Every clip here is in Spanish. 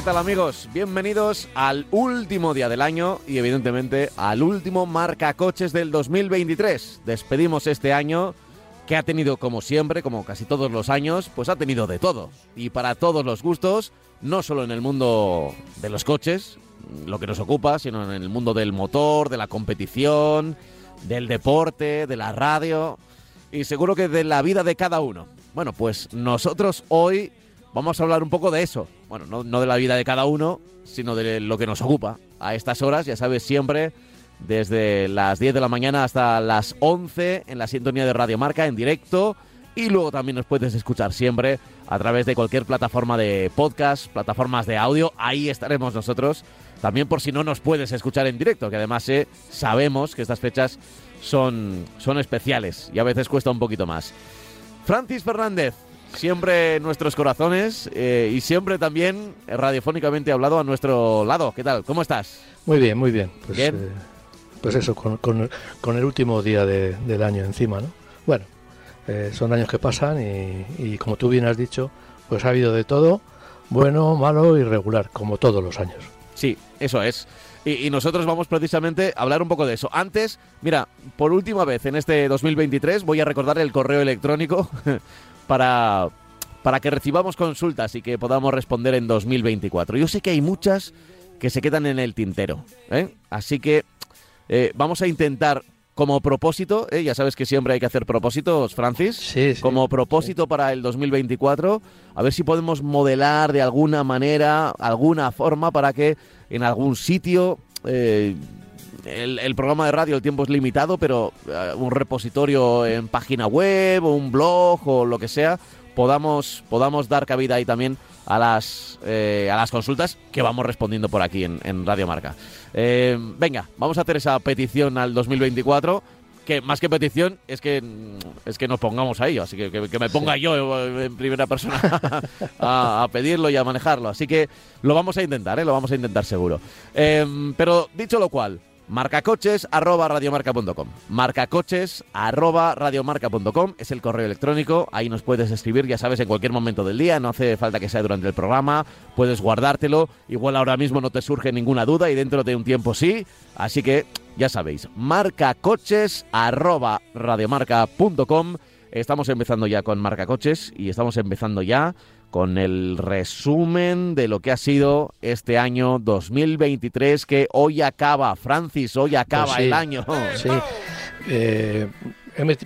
¿Qué tal amigos? Bienvenidos al último día del año y evidentemente al último marca coches del 2023. Despedimos este año que ha tenido como siempre, como casi todos los años, pues ha tenido de todo. Y para todos los gustos, no solo en el mundo de los coches, lo que nos ocupa, sino en el mundo del motor, de la competición, del deporte, de la radio y seguro que de la vida de cada uno. Bueno, pues nosotros hoy vamos a hablar un poco de eso. Bueno, no, no de la vida de cada uno, sino de lo que nos ocupa a estas horas, ya sabes, siempre desde las 10 de la mañana hasta las 11 en la sintonía de Radio Marca en directo y luego también nos puedes escuchar siempre a través de cualquier plataforma de podcast, plataformas de audio, ahí estaremos nosotros. También por si no nos puedes escuchar en directo, que además eh, sabemos que estas fechas son, son especiales y a veces cuesta un poquito más. Francis Fernández, siempre en nuestros corazones eh, y siempre también radiofónicamente hablado a nuestro lado. ¿Qué tal? ¿Cómo estás? Muy bien, muy bien. Pues, Bien. eh, pues eso, con, con- con el último día de- del año encima, ¿no? Bueno, eh, son años que pasan y, y como tú bien has dicho, pues ha habido de todo, bueno, malo y regular, como todos los años. Sí, eso es. Y, y nosotros vamos precisamente a hablar un poco de eso. Antes, mira, por última vez en este 2023 voy a recordar el correo electrónico para, para que recibamos consultas y que podamos responder en 2024. Yo sé que hay muchas que se quedan en el tintero, ¿eh? así que eh, vamos a intentar como propósito, ¿eh? ya sabes que siempre hay que hacer propósitos, Francis, Sí, sí. como propósito para el 2024, a ver si podemos modelar de alguna manera, alguna forma para que en algún sitio eh, el, el programa de radio, el tiempo es limitado, pero eh, un repositorio en página web o un blog o lo que sea, podamos, podamos dar cabida ahí también a las, eh, a las consultas que vamos respondiendo por aquí en, en Radio Marca. Eh, venga, vamos a hacer esa petición al 2024 que más que petición es que es que nos pongamos a ello, así que que, que me ponga yo en primera persona a, a pedirlo y a manejarlo. Así que lo vamos a intentar, ¿eh? lo vamos a intentar seguro. Pero dicho lo cual, marcacoches arroba radiomarca.com. Marcacoches arroba radiomarca.com es el correo electrónico. Ahí nos puedes escribir, ya sabes, en cualquier momento del día. No hace falta que sea durante el programa. Puedes guardártelo. Igual ahora mismo no te surge ninguna duda y dentro de un tiempo sí. Así que ya sabéis, marcacoches arroba radiomarca.com. Estamos empezando ya con marcacoches y estamos empezando ya con el resumen de lo que ha sido este año 2023 que hoy acaba. Francis, hoy acaba Pues sí. el año. Sí. Eh,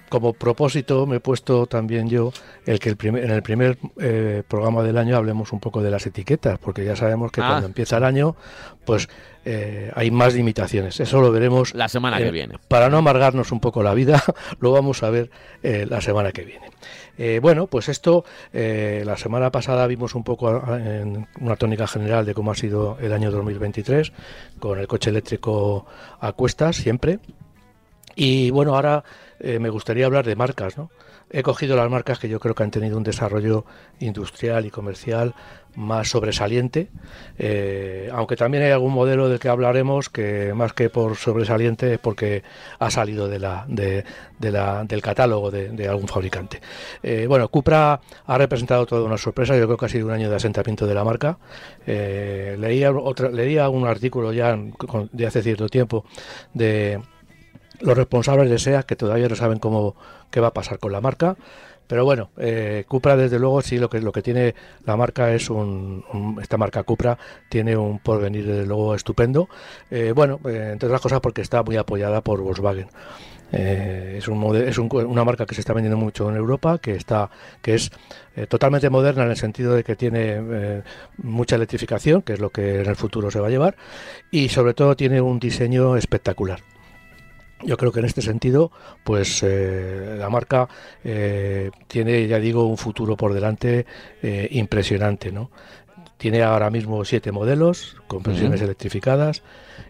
como propósito me he puesto también yo el que el primer, en el primer eh, programa del año hablemos un poco de las etiquetas, porque ya sabemos que Ah. cuando empieza el año, pues eh, hay más limitaciones. Eso lo veremos La semana que Eh, viene. Para no amargarnos un poco la vida, lo vamos a ver eh, la semana que viene. Eh, bueno, pues esto, eh, la semana pasada vimos un poco a- en una tónica general de cómo ha sido el año 2023, con el coche eléctrico a cuestas siempre. Y bueno, ahora eh, me gustaría hablar de marcas, ¿no? He cogido las marcas que yo creo que han tenido un desarrollo industrial y comercial más sobresaliente, eh, aunque también hay algún modelo del que hablaremos que más que por sobresaliente es porque ha salido de la, de, de la- del catálogo de, algún fabricante. Eh, bueno, Cupra ha representado toda una sorpresa, yo creo que ha sido un año de asentamiento de la marca. Eh, leía, leía un artículo ya de hace cierto tiempo de los responsables de SEA que todavía no saben cómo qué va a pasar con la marca. Pero bueno, eh, Cupra desde luego sí lo que lo que tiene la marca es un, esta marca Cupra tiene un porvenir desde luego estupendo. Eh, bueno, eh, entre otras cosas porque está muy apoyada por Volkswagen. Es un es un- una marca que se está vendiendo mucho en Europa, que está que es totalmente moderna en el sentido de que tiene mucha electrificación, que es lo que en el futuro se va a llevar, y sobre todo tiene un diseño espectacular. Yo creo que en este sentido, pues eh, la marca eh, tiene, ya digo, un futuro por delante eh, impresionante, ¿no? tiene ahora mismo siete modelos con versiones electrificadas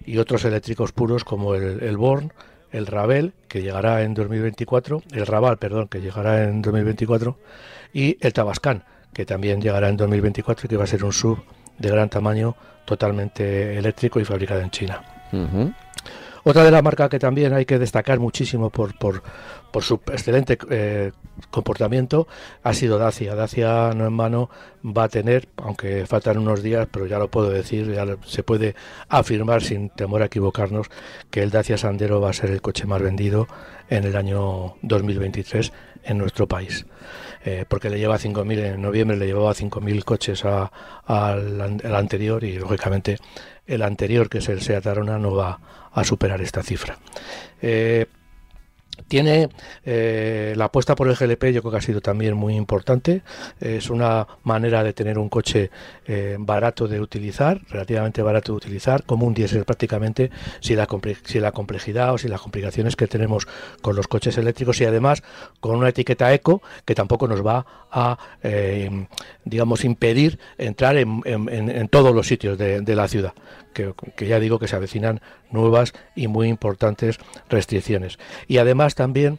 y otros eléctricos puros como el, el Born, el Ravel, que llegará en 2024, el Raval, perdón, que llegará en 2024, y el Tabascan, que también llegará en 2024 y que va a ser un sub de gran tamaño, totalmente eléctrico y fabricado en China. Otra de las marcas que también hay que destacar muchísimo por, por, su excelente eh, comportamiento ha sido Dacia. Dacia no en mano va a tener, aunque faltan unos días, pero ya lo puedo decir, ya se puede afirmar sin temor a equivocarnos que el Dacia Sandero va a ser el coche más vendido en el año 2023 en nuestro país. Eh, porque le lleva 5.000, en noviembre le llevaba 5.000 coches al, anterior y lógicamente el anterior, que es el Seat Arona, no va a superar esta cifra. Eh, tiene eh, la apuesta por el GLP, yo creo que ha sido también muy importante. Es una manera de tener un coche eh, barato de utilizar, relativamente barato de utilizar, como un diésel prácticamente, si la, si la complejidad o si las complicaciones que tenemos con los coches eléctricos y además con una etiqueta eco que tampoco nos va a, eh, digamos, impedir entrar en, todos los sitios de, la ciudad, que, que ya digo que se avecinan nuevas y muy importantes restricciones. Y además también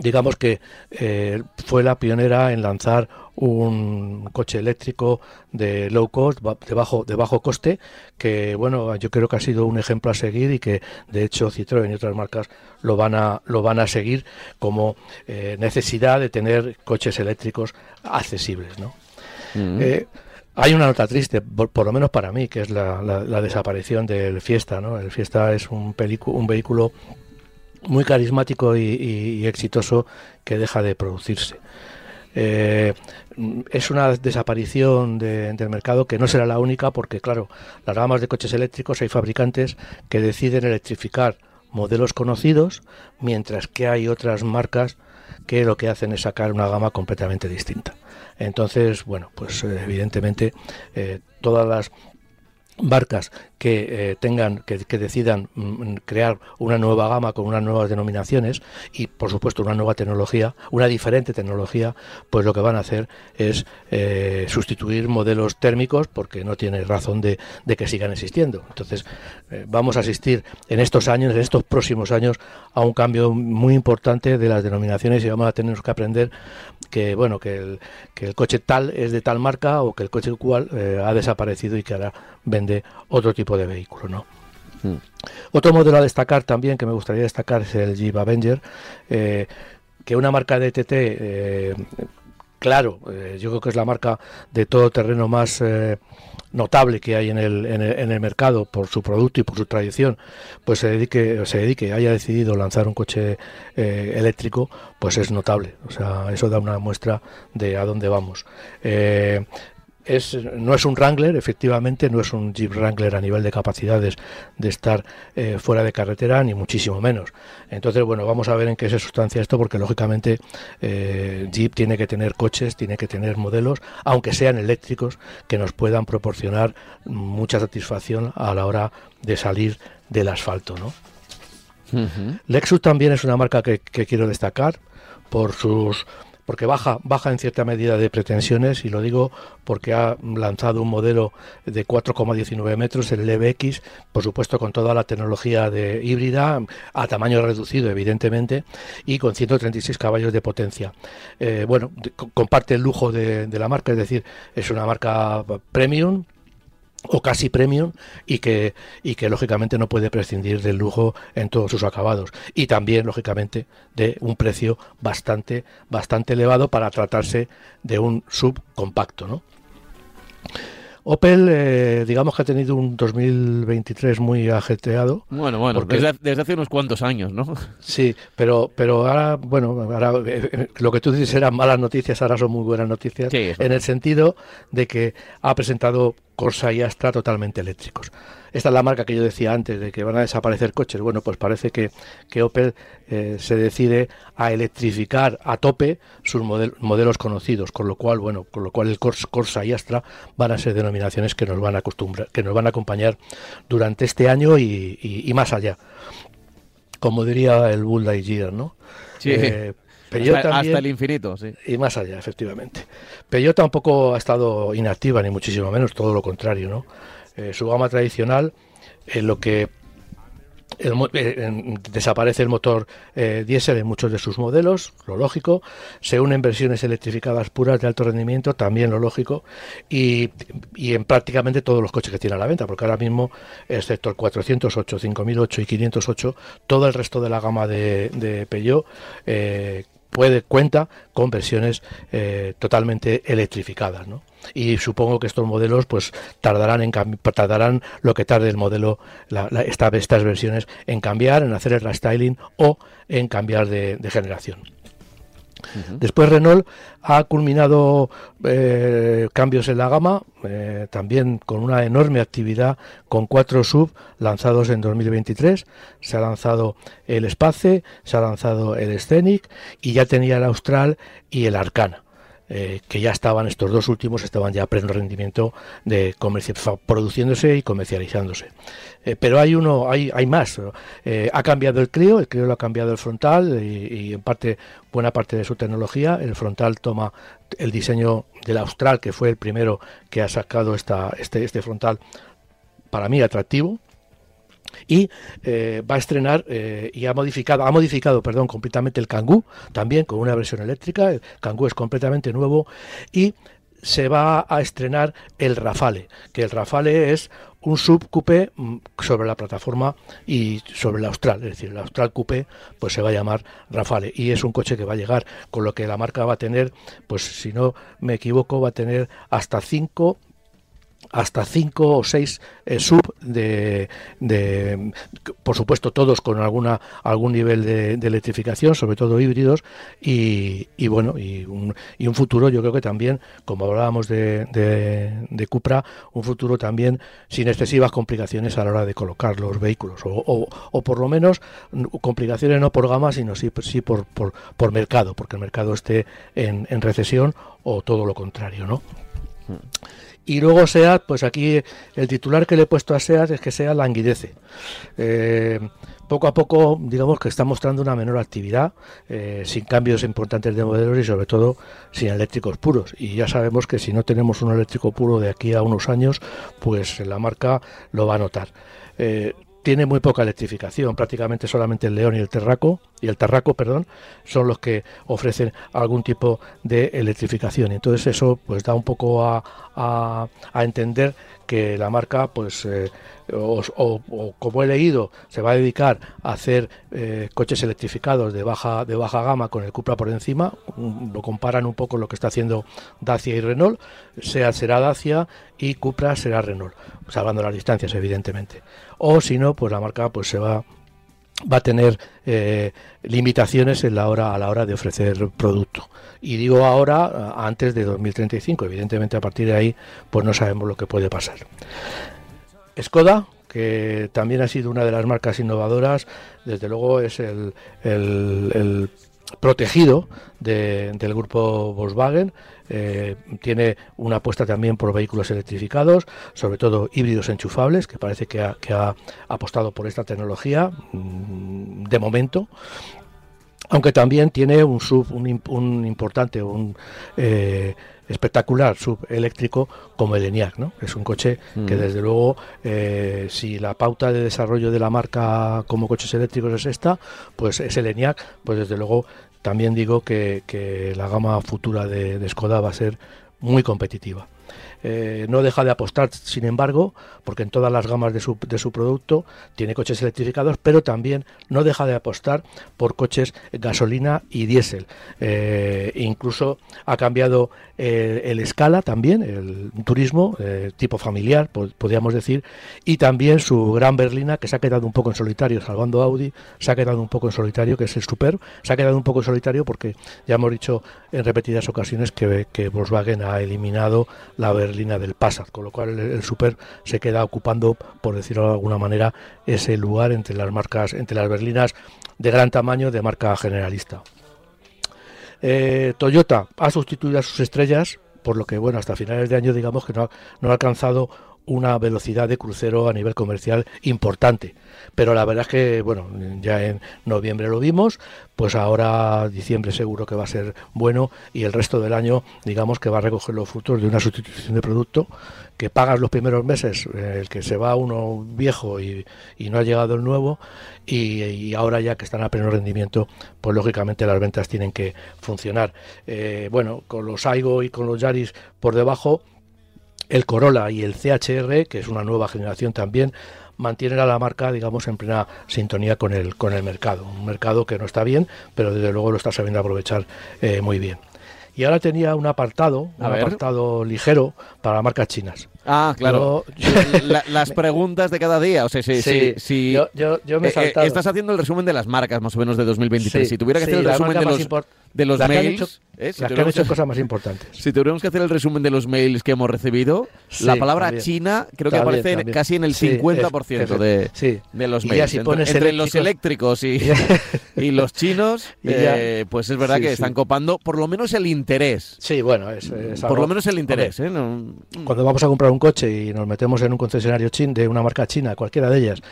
digamos que eh, fue la pionera en lanzar un coche eléctrico de low cost, de bajo, de bajo coste, que bueno, yo creo que ha sido un ejemplo a seguir y que de hecho Citroën y otras marcas lo van a, lo van a seguir como eh, necesidad de tener coches eléctricos accesibles, ¿no? Mm. Eh, hay una nota triste, por, lo menos para mí, que es la, desaparición del Fiesta. ¿no? El Fiesta es un, un vehículo muy carismático y, exitoso que deja de producirse. Eh, es una desaparición del mercado que no será la única porque, claro, las gamas de coches eléctricos hay fabricantes que deciden electrificar modelos conocidos, mientras que hay otras marcas que lo que hacen es sacar una gama completamente distinta. Entonces, bueno, pues eh, evidentemente eh, todas las marcas que eh, tengan que, decidan mm, crear una nueva gama con unas nuevas denominaciones y por supuesto una nueva tecnología una diferente tecnología pues lo que van a hacer es eh, sustituir modelos térmicos porque no tiene razón de, que sigan existiendo. Entonces eh, vamos a asistir en estos años en estos próximos años a un cambio muy importante de las denominaciones y vamos a tener que aprender que bueno que el, que el coche tal es de tal marca o que el coche cual ha desaparecido y que ahora vende otro tipo de vehículo, ¿no? Hmm. Otro modelo a destacar también que me gustaría destacar es el Jeep Avenger, eh, que una marca de TT, eh, claro, eh, yo creo que es la marca de todo terreno más notable que hay en el, en el, mercado por su producto y por su tradición, pues se dedique, se dedique, haya decidido lanzar un coche eléctrico, pues es notable. O sea, eso da una muestra de a dónde vamos no es un Wrangler, efectivamente, no es un Jeep Wrangler a nivel de capacidades de estar eh, fuera de carretera, ni muchísimo menos. Entonces, bueno, vamos a ver en qué se sustancia esto, porque lógicamente eh, Jeep tiene que tener coches, tiene que tener modelos, aunque sean eléctricos, que nos puedan proporcionar mucha satisfacción a la hora de salir del asfalto, ¿no? Lexus también es una marca que quiero destacar por sus porque baja, baja en cierta medida de pretensiones y lo digo porque ha lanzado un modelo de 4,19 metros, el LBX, por supuesto con toda la tecnología de híbrida, a tamaño reducido evidentemente, y con 136 caballos de potencia. Eh, bueno, comparte el lujo de la marca, es decir, es una marca premium, o casi premium y que y que lógicamente no puede prescindir del lujo en todos sus acabados y también lógicamente de un precio bastante bastante elevado para tratarse de un subcompacto ¿no? Opel, eh, digamos que ha tenido un 2023 muy ajetreado. Bueno, bueno, desde, hace unos cuantos años, ¿no? Sí, pero, pero ahora, bueno, ahora eh, lo que tú dices eran malas noticias, ahora son muy buenas noticias, en el sentido de que ha presentado Corsa y Astra totalmente eléctricos. Esta es la marca que yo decía antes de que van a desaparecer coches. Bueno, pues parece que, que Opel eh, se decide a electrificar a tope sus modelos conocidos, con lo cual, bueno, con lo cual el Corsa y Astra van a ser denominaciones que nos van a acostumbrar, que nos van a acompañar durante este año y, más allá. Como diría el Bull Lightyear, ¿no? Sí. Eh, hasta, el infinito, sí. Y más allá, efectivamente. Peugeot tampoco ha estado inactiva, ni muchísimo menos, todo lo contrario, ¿no? Eh, su gama tradicional, en lo que eh, desaparece el motor eh, diésel en muchos de sus modelos, lo lógico. Se unen versiones electrificadas puras de alto rendimiento, también lo lógico. Y, en prácticamente todos los coches que tiene a la venta, porque ahora mismo, excepto el 408, 5008 y 508, todo el resto de la gama de, de Peugeot eh, puede cuenta con versiones eh, totalmente electrificadas, ¿no? Y supongo que estos modelos pues tardarán en tardarán lo que tarde el modelo estas versiones en cambiar, en hacer el restyling o en cambiar de generación. Después Renault ha culminado eh, cambios en la gama, eh, también con una enorme actividad con cuatro sub lanzados en 2023. Se ha lanzado el Space, se ha lanzado el Scenic y ya tenía el Austral y el Arcana. Eh, que ya estaban, estos dos últimos estaban ya a rendimiento de produciéndose y comercializándose. Eh, pero hay uno, hay, hay más. Eh, ha cambiado el Clio, el Clio lo ha cambiado el frontal y, en parte, buena parte de su tecnología. El frontal toma el diseño del Austral, que fue el primero que ha sacado esta, este, este frontal para mí atractivo y eh, va a estrenar eh, y ha modificado, ha modificado, perdón, completamente el Kangoo, también con una versión eléctrica. El Kangoo es completamente nuevo y se va a estrenar el Rafale, que el Rafale es un sub coupé mm, sobre la plataforma y sobre el Austral, es decir, el Austral coupé pues se va a llamar Rafale y es un coche que va a llegar con lo que la marca va a tener, pues si no me equivoco va a tener hasta cinco hasta cinco o seis eh, sub de, por supuesto todos con alguna algún nivel de, electrificación sobre todo híbridos y, bueno y un, y un, futuro yo creo que también como hablábamos de, de, Cupra un futuro también sin excesivas complicaciones a la hora de colocar los vehículos o, o, por lo menos complicaciones no por gama sino sí, sí por, por, por mercado porque el mercado esté en, en recesión o todo lo contrario no hmm. Y luego SEAT, pues aquí el titular que le he puesto a SEAT es que SEAT languidece. Eh, poco a poco, digamos que está mostrando una menor actividad, eh, sin cambios importantes de modelos y sobre todo sin eléctricos puros. Y ya sabemos que si no tenemos un eléctrico puro de aquí a unos años, pues la marca lo va a notar. Eh, tiene muy poca electrificación, prácticamente solamente el León y el Terraco, y el Terraco, perdón, son los que ofrecen algún tipo de electrificación. Entonces eso pues da un poco a, a, entender que la marca, pues, eh, o, como he leído, se va a dedicar a hacer eh, coches electrificados de baja de baja gama con el Cupra por encima. Lo comparan un poco lo que está haciendo Dacia y Renault. Sea será Dacia y Cupra será Renault, salvando las distancias, evidentemente o si no, pues la marca pues se va va a tener eh, limitaciones en la hora a la hora de ofrecer producto. Y digo ahora antes de 2035 evidentemente a partir de ahí pues no sabemos lo que puede pasar. Skoda que también ha sido una de las marcas innovadoras desde luego es el, el protegido del grupo Volkswagen. Eh, tiene una apuesta también por vehículos electrificados, sobre todo híbridos enchufables, que parece que ha, apostado por esta tecnología mm, de momento. Aunque también tiene un sub, un, importante, un eh, espectacular subeléctrico como el ENIAC, ¿no? Es un coche que mm. desde luego, eh, si la pauta de desarrollo de la marca como coches eléctricos es esta, pues es el ENIAC, pues desde luego también digo que, la gama futura de, de Skoda va a ser muy competitiva. Eh, no deja de apostar, sin embargo, porque en todas las gamas de su, de su producto tiene coches electrificados, pero también no deja de apostar por coches gasolina y diésel. Eh, incluso ha cambiado eh, el escala también, el turismo tipo familiar, podríamos decir, y también su gran berlina que se ha quedado un poco en solitario, salvando Audi, se ha quedado un poco en solitario, que es el Super, se ha quedado un poco en solitario porque ya hemos dicho en repetidas ocasiones que, que Volkswagen ha eliminado la berlina del Passat, con lo cual el, Super se queda ocupando, por decirlo de alguna manera, ese lugar entre las marcas, entre las berlinas de gran tamaño de marca generalista. Eh, Toyota ha sustituido a sus estrellas, por lo que bueno, hasta finales de año digamos que no ha, no ha alcanzado una velocidad de crucero a nivel comercial importante. Pero la verdad es que, bueno, ya en noviembre lo vimos, pues ahora diciembre seguro que va a ser bueno y el resto del año, digamos que va a recoger los frutos de una sustitución de producto que pagas los primeros meses, eh, el que se va uno viejo y, no ha llegado el nuevo, y, ahora ya que están a pleno rendimiento, pues lógicamente las ventas tienen que funcionar. Eh, bueno, con los Aigo y con los Yaris por debajo, el Corolla y el CHR, que es una nueva generación también, mantienen a la marca, digamos, en plena sintonía con el, con el mercado. Un mercado que no está bien, pero desde luego lo está sabiendo aprovechar eh, muy bien. Y ahora tenía un apartado, un apartado ligero para marcas chinas. Ah, claro. las preguntas de cada día. O sea, si, sí, yo, me he eh, eh, estás haciendo el resumen de las marcas más o menos de 2023. si tuviera que hacer el resumen de los, de los mails. ¿eh? las que han hecho cosas más importantes. Si tuviéramos que hacer el resumen de los mails que hemos recibido, la palabra China creo que aparece casi en el 50% de, de, los mails. entre, los eléctricos y, y los chinos, pues es verdad que están copando por lo menos el interés. Sí, bueno, es, por lo menos el interés. Cuando vamos a comprar un coche y nos metemos en un concesionario chin de una marca china, cualquiera de ellas,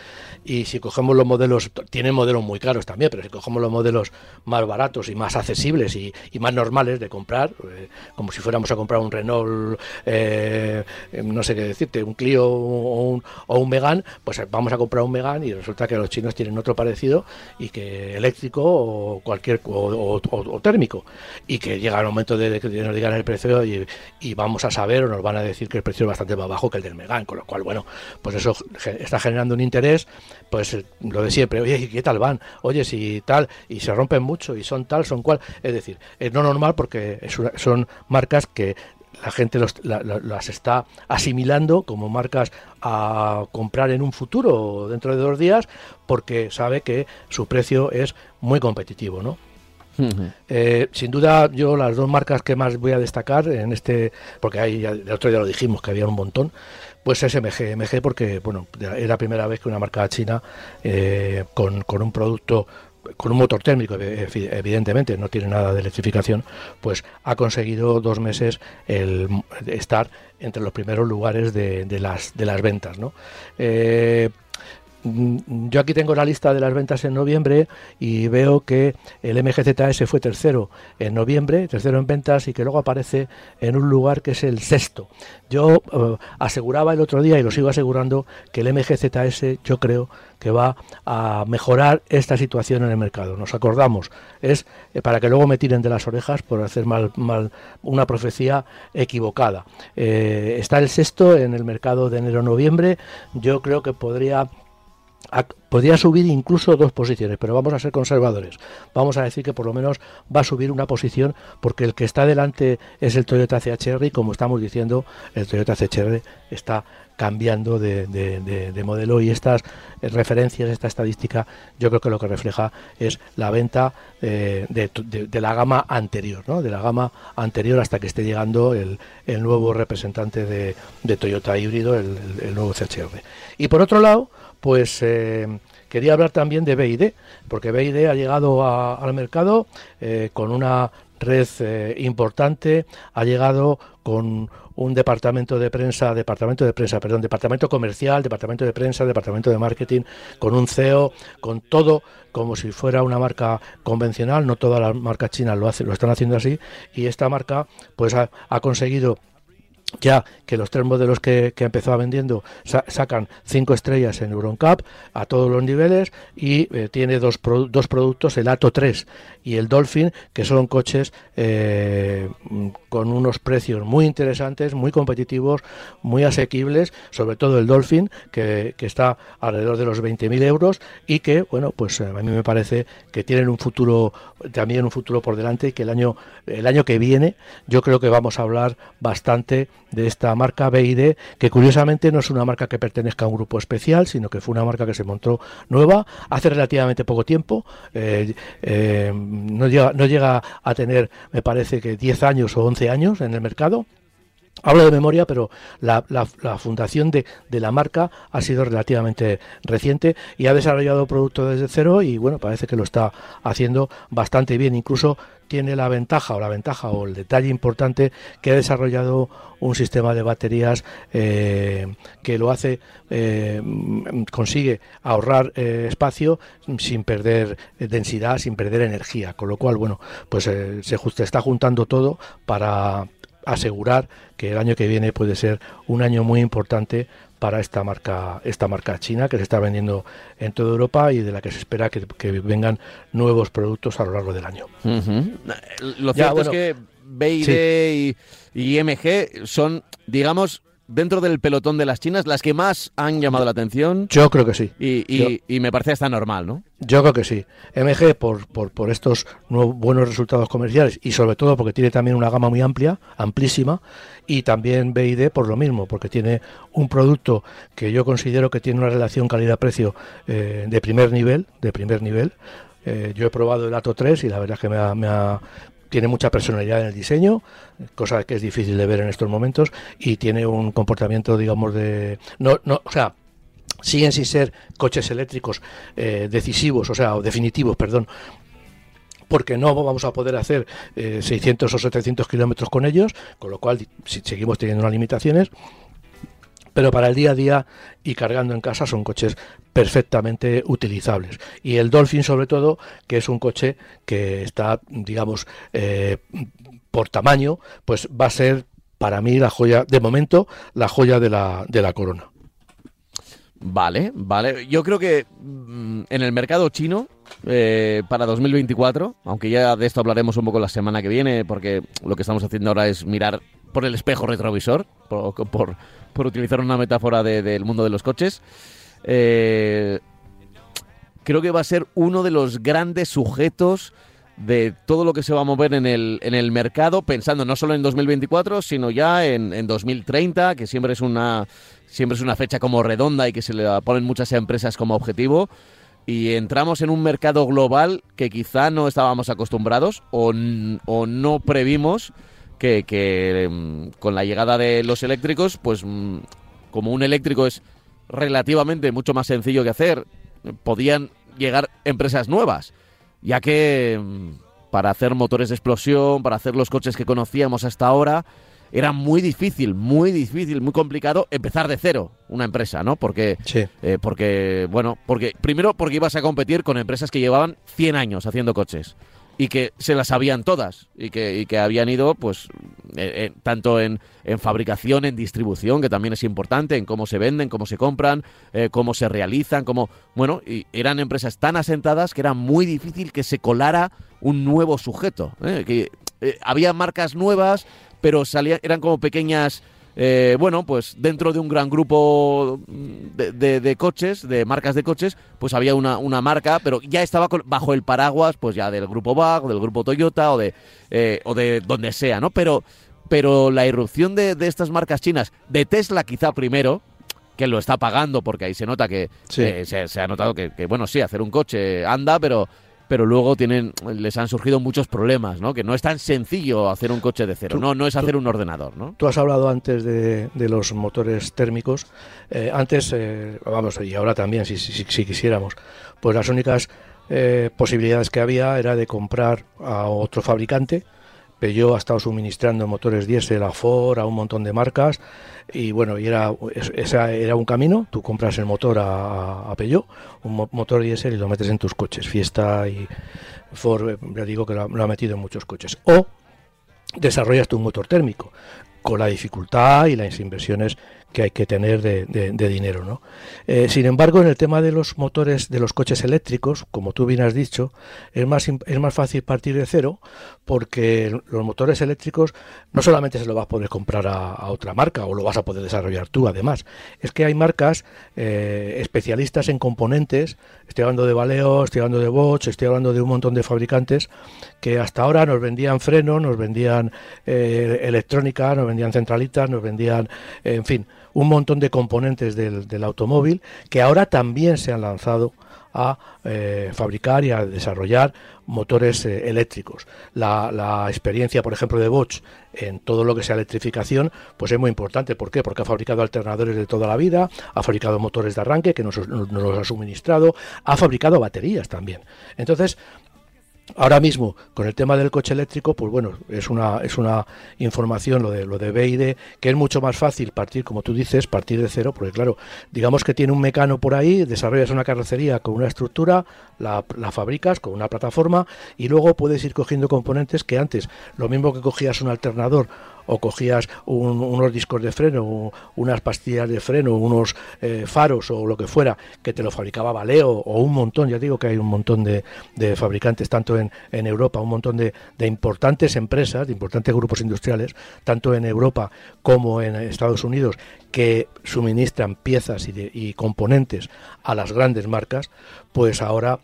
y si cogemos los modelos, tienen modelos muy caros también, pero si cogemos los modelos más baratos y más accesibles y, más normales de comprar, eh, como si fuéramos a comprar un Renault, eh, no sé qué decirte, un Clio o un, o un Megan, pues vamos a comprar un Megan y resulta que los chinos tienen otro parecido y que eléctrico o cualquier o, térmico. Y que llega el momento de, que nos digan el precio y, y, vamos a saber o nos van a decir que el precio es bastante más bajo que el del Megan, con lo cual bueno, pues eso está generando un interés pues eh, lo de siempre, oye, ¿qué tal van? Oye, si tal, y se rompen mucho, y son tal, son cual. Es decir, es no normal porque son marcas que la gente las está asimilando como marcas a comprar en un futuro, dentro de dos días, porque sabe que su precio es muy competitivo, ¿no? Eh, sin duda, yo las dos marcas que más voy a destacar en este, porque hay, el otro día lo dijimos que había un montón, pues es MG. MG porque, bueno, era la primera vez que una marca china eh, con, un producto con un motor térmico, evidentemente, no tiene nada de electrificación, pues ha conseguido dos meses el estar entre los primeros lugares de, las, ventas. ¿no? Eh, yo aquí tengo la lista de las ventas en noviembre y veo que el MGZS fue tercero en noviembre, tercero en ventas y que luego aparece en un lugar que es el sexto. Yo eh, aseguraba el otro día y lo sigo asegurando que el MGZS yo creo que va a mejorar esta situación en el mercado. Nos acordamos, es eh, para que luego me tiren de las orejas por hacer mal, mal una profecía equivocada. Eh, está el sexto en el mercado de enero-noviembre. Yo creo que podría podría subir incluso dos posiciones, pero vamos a ser conservadores. Vamos a decir que por lo menos va a subir una posición porque el que está delante es el Toyota CHR y como estamos diciendo, el Toyota CHR está cambiando de, modelo y estas referencias, esta estadística, yo creo que lo que refleja es la venta eh, de, la gama anterior, ¿no? de la gama anterior hasta que esté llegando el, nuevo representante de, Toyota híbrido, el, el nuevo CHR. Y por otro lado, pues eh, quería hablar también de BID, porque BID ha llegado al mercado eh, con una red eh, importante, ha llegado con un departamento de prensa, departamento de prensa, perdón, departamento comercial, departamento de prensa, departamento de marketing, con un CEO, con todo como si fuera una marca convencional, no todas las marcas chinas lo hacen, lo están haciendo así, y esta marca pues ha conseguido ya que los tres modelos que, que empezó vendiendo sacan cinco estrellas en Euroncap a todos los niveles y eh, tiene dos, dos productos, el Ato 3 y el Dolphin, que son coches eh, con unos precios muy interesantes, muy competitivos, muy asequibles, sobre todo el Dolphin, que, que está alrededor de los 20.000 euros y que, bueno, pues a mí me parece que tienen un futuro, también un futuro por delante que el año, el año que viene yo creo que vamos a hablar bastante de esta marca BID, que curiosamente no es una marca que pertenezca a un grupo especial, sino que fue una marca que se montó nueva hace relativamente poco tiempo. Eh, eh, no, llega, no llega a tener, me parece que 10 años o 11 años en el mercado Hablo de memoria, pero la, fundación de, la marca ha sido relativamente reciente y ha desarrollado producto desde cero y bueno, parece que lo está haciendo bastante bien. Incluso tiene la ventaja o la ventaja o el detalle importante que ha desarrollado un sistema de baterías eh, que lo hace eh, consigue ahorrar eh, espacio sin perder densidad sin perder energía con lo cual bueno pues se está juntando todo para asegurar que el año que viene puede ser un año muy importante para esta marca esta marca china que se está vendiendo en toda Europa y de la que se espera que, vengan nuevos productos a lo largo del año. Lo cierto es que BID y, MG son, digamos, dentro del pelotón de las chinas, las que más han llamado la atención. Yo creo que sí. Y, me parece hasta normal, ¿no? Yo creo que sí. MG por, por, por estos buenos resultados comerciales y sobre todo porque tiene también una gama muy amplia, amplísima, y también BID por lo mismo, porque tiene un producto que yo considero que tiene una relación calidad-precio eh, de primer nivel, de primer nivel. Eh, yo he probado el Ato 3 y la verdad es que me ha, tiene mucha personalidad en el diseño, cosa que es difícil de ver en estos momentos, y tiene un comportamiento, digamos, de... No, no, o sea, siguen sin ser coches eléctricos eh, decisivos, o sea, o definitivos, perdón, porque no vamos a poder hacer 600 eh, o 700 kilómetros con ellos, con lo cual seguimos teniendo unas limitaciones, pero para el día a día y cargando en casa son coches perfectamente utilizables. Y el Dolphin sobre todo, que es un coche que está, digamos, eh, por tamaño, pues va a ser para mí la joya, de momento, la joya de la, de la corona. Vale, vale. Yo creo que mm, en el mercado chino, eh, para 2024, aunque ya de esto hablaremos un poco la semana que viene, porque lo que estamos haciendo ahora es mirar por el espejo retrovisor, por, por, utilizar una metáfora del mundo de los coches. Eh, creo que va a ser uno de los grandes sujetos de todo lo que se va a mover en el, en el mercado, pensando no solo en 2024, sino ya en, en 2030, que siempre es una siempre es una fecha como redonda y que se le ponen muchas empresas como objetivo. Y entramos en un mercado global que quizá no estábamos acostumbrados o, o no previmos que, mm, con la llegada de los eléctricos, pues mm, como un eléctrico es relativamente mucho más sencillo que hacer, podían llegar empresas nuevas, ya que mm, para hacer motores de explosión, para hacer los coches que conocíamos hasta ahora, era muy difícil, muy difícil, muy complicado empezar de cero una empresa, ¿no? Porque, eh, porque bueno, porque primero porque ibas a competir con empresas que llevaban 100 años haciendo coches y que se las sabían todas y que, y que habían ido pues eh, eh, tanto en, en, fabricación, en distribución, que también es importante, en cómo se venden, cómo se compran, eh, cómo se realizan, cómo... Bueno, y eran empresas tan asentadas que era muy difícil que se colara un nuevo sujeto. que había marcas nuevas, pero salían, eran como pequeñas eh, bueno, pues dentro de un gran grupo de, coches, de marcas de coches, pues había una, una marca, pero ya estaba bajo el paraguas, pues ya del grupo VAG, del grupo Toyota o de, eh, o de donde sea, ¿no? Pero, pero la irrupción de, estas marcas chinas, de Tesla quizá primero, que lo está pagando, porque ahí se nota que eh, se, ha notado que, que, bueno, sí, hacer un coche anda, pero pero luego tienen, les han surgido muchos problemas, ¿no? Que no es tan sencillo hacer un coche de cero, no, no es hacer un ordenador, ¿no? Tú has hablado antes de, los motores térmicos, eh, antes, eh, vamos, y ahora también, si, si, quisiéramos, pues las únicas eh, posibilidades que había era de comprar a otro fabricante, Peugeot ha estado suministrando motores diésel a Ford, a un montón de marcas, y bueno, y era, era un camino, tú compras el motor a, a Peugeot, un motor diésel y lo metes en tus coches, Fiesta y Ford, eh, ya digo que lo ha metido en muchos coches, o desarrollas tu motor térmico, con la dificultad y las inversiones que hay que tener de, dinero. ¿no? Eh, sin embargo, en el tema de los motores de los coches eléctricos, como tú bien has dicho, es más, es más fácil partir de cero porque los motores eléctricos no solamente se lo vas a poder comprar a, otra marca o lo vas a poder desarrollar tú, además, es que hay marcas eh, especialistas en componentes, estoy hablando de Valeo, estoy hablando de Bosch, estoy hablando de un montón de fabricantes que hasta ahora nos vendían freno, nos vendían eh, electrónica, nos vendían centralitas, nos vendían, en fin, un montón de componentes del, automóvil que ahora también se han lanzado a eh, fabricar y a desarrollar motores eh, eléctricos. La, la, experiencia, por ejemplo, de Bosch en todo lo que sea electrificación, pues es muy importante. ¿Por qué? Porque ha fabricado alternadores de toda la vida, ha fabricado motores de arranque que nos, nos los ha suministrado, ha fabricado baterías también. Entonces, Ahora mismo, con el tema del coche eléctrico, pues bueno, es una, es una información lo de lo de BID, que es mucho más fácil partir, como tú dices, partir de cero, porque claro, digamos que tiene un mecano por ahí, desarrollas una carrocería con una estructura, la, la fabricas con una plataforma y luego puedes ir cogiendo componentes que antes, lo mismo que cogías un alternador o cogías unos discos de freno, unas pastillas de freno, unos eh, faros o lo que fuera, que te lo fabricaba Valeo o un montón, ya digo que hay un montón de, fabricantes, tanto en, en, Europa, un montón de, importantes empresas, de importantes grupos industriales, tanto en Europa como en Estados Unidos, que suministran piezas y, y componentes a las grandes marcas, pues ahora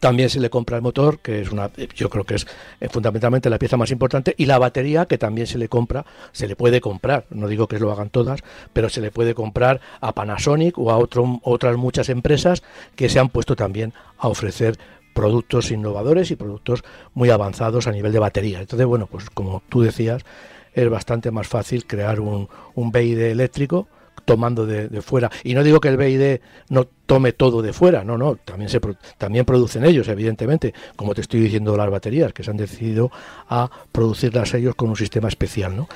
también se le compra el motor, que es una, yo creo que es eh, fundamentalmente la pieza más importante, y la batería, que también se le compra, se le puede comprar, no digo que lo hagan todas, pero se le puede comprar a Panasonic o a otro, otras muchas empresas que se han puesto también a ofrecer productos innovadores y productos muy avanzados a nivel de batería. Entonces, bueno, pues como tú decías, es bastante más fácil crear un, un BID eléctrico tomando de, fuera. Y no digo que el BID no tome todo de fuera, no, no, también, se, también producen ellos, evidentemente, como te estoy diciendo las baterías, que se han decidido a producirlas ellos con un sistema especial, ¿no?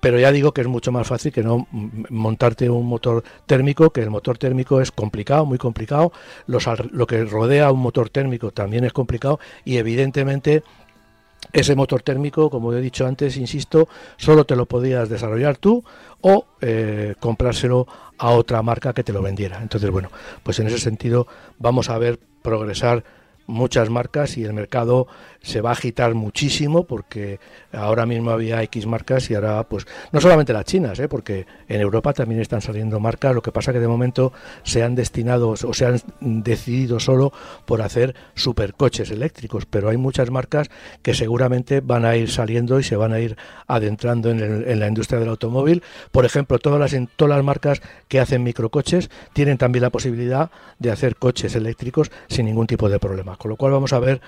Pero ya digo que es mucho más fácil que no montarte un motor térmico, que el motor térmico es complicado, muy complicado, los, lo que rodea un motor térmico también es complicado y evidentemente ese motor térmico, como he dicho antes, insisto, solo te lo podías desarrollar tú o eh, comprárselo a otra marca que te lo vendiera. Entonces, bueno, pues en ese sentido vamos a ver progresar muchas marcas y el mercado se va a agitar muchísimo porque ahora mismo había X marcas y ahora pues no solamente las chinas, ¿eh? porque en Europa también están saliendo marcas, lo que pasa que de momento se han destinado o se han decidido solo por hacer supercoches eléctricos, pero hay muchas marcas que seguramente van a ir saliendo y se van a ir adentrando en, la industria del automóvil. Por ejemplo, todas las, todas las marcas que hacen microcoches tienen también la posibilidad de hacer coches eléctricos sin ningún tipo de problema. Con lo cual vamos a ver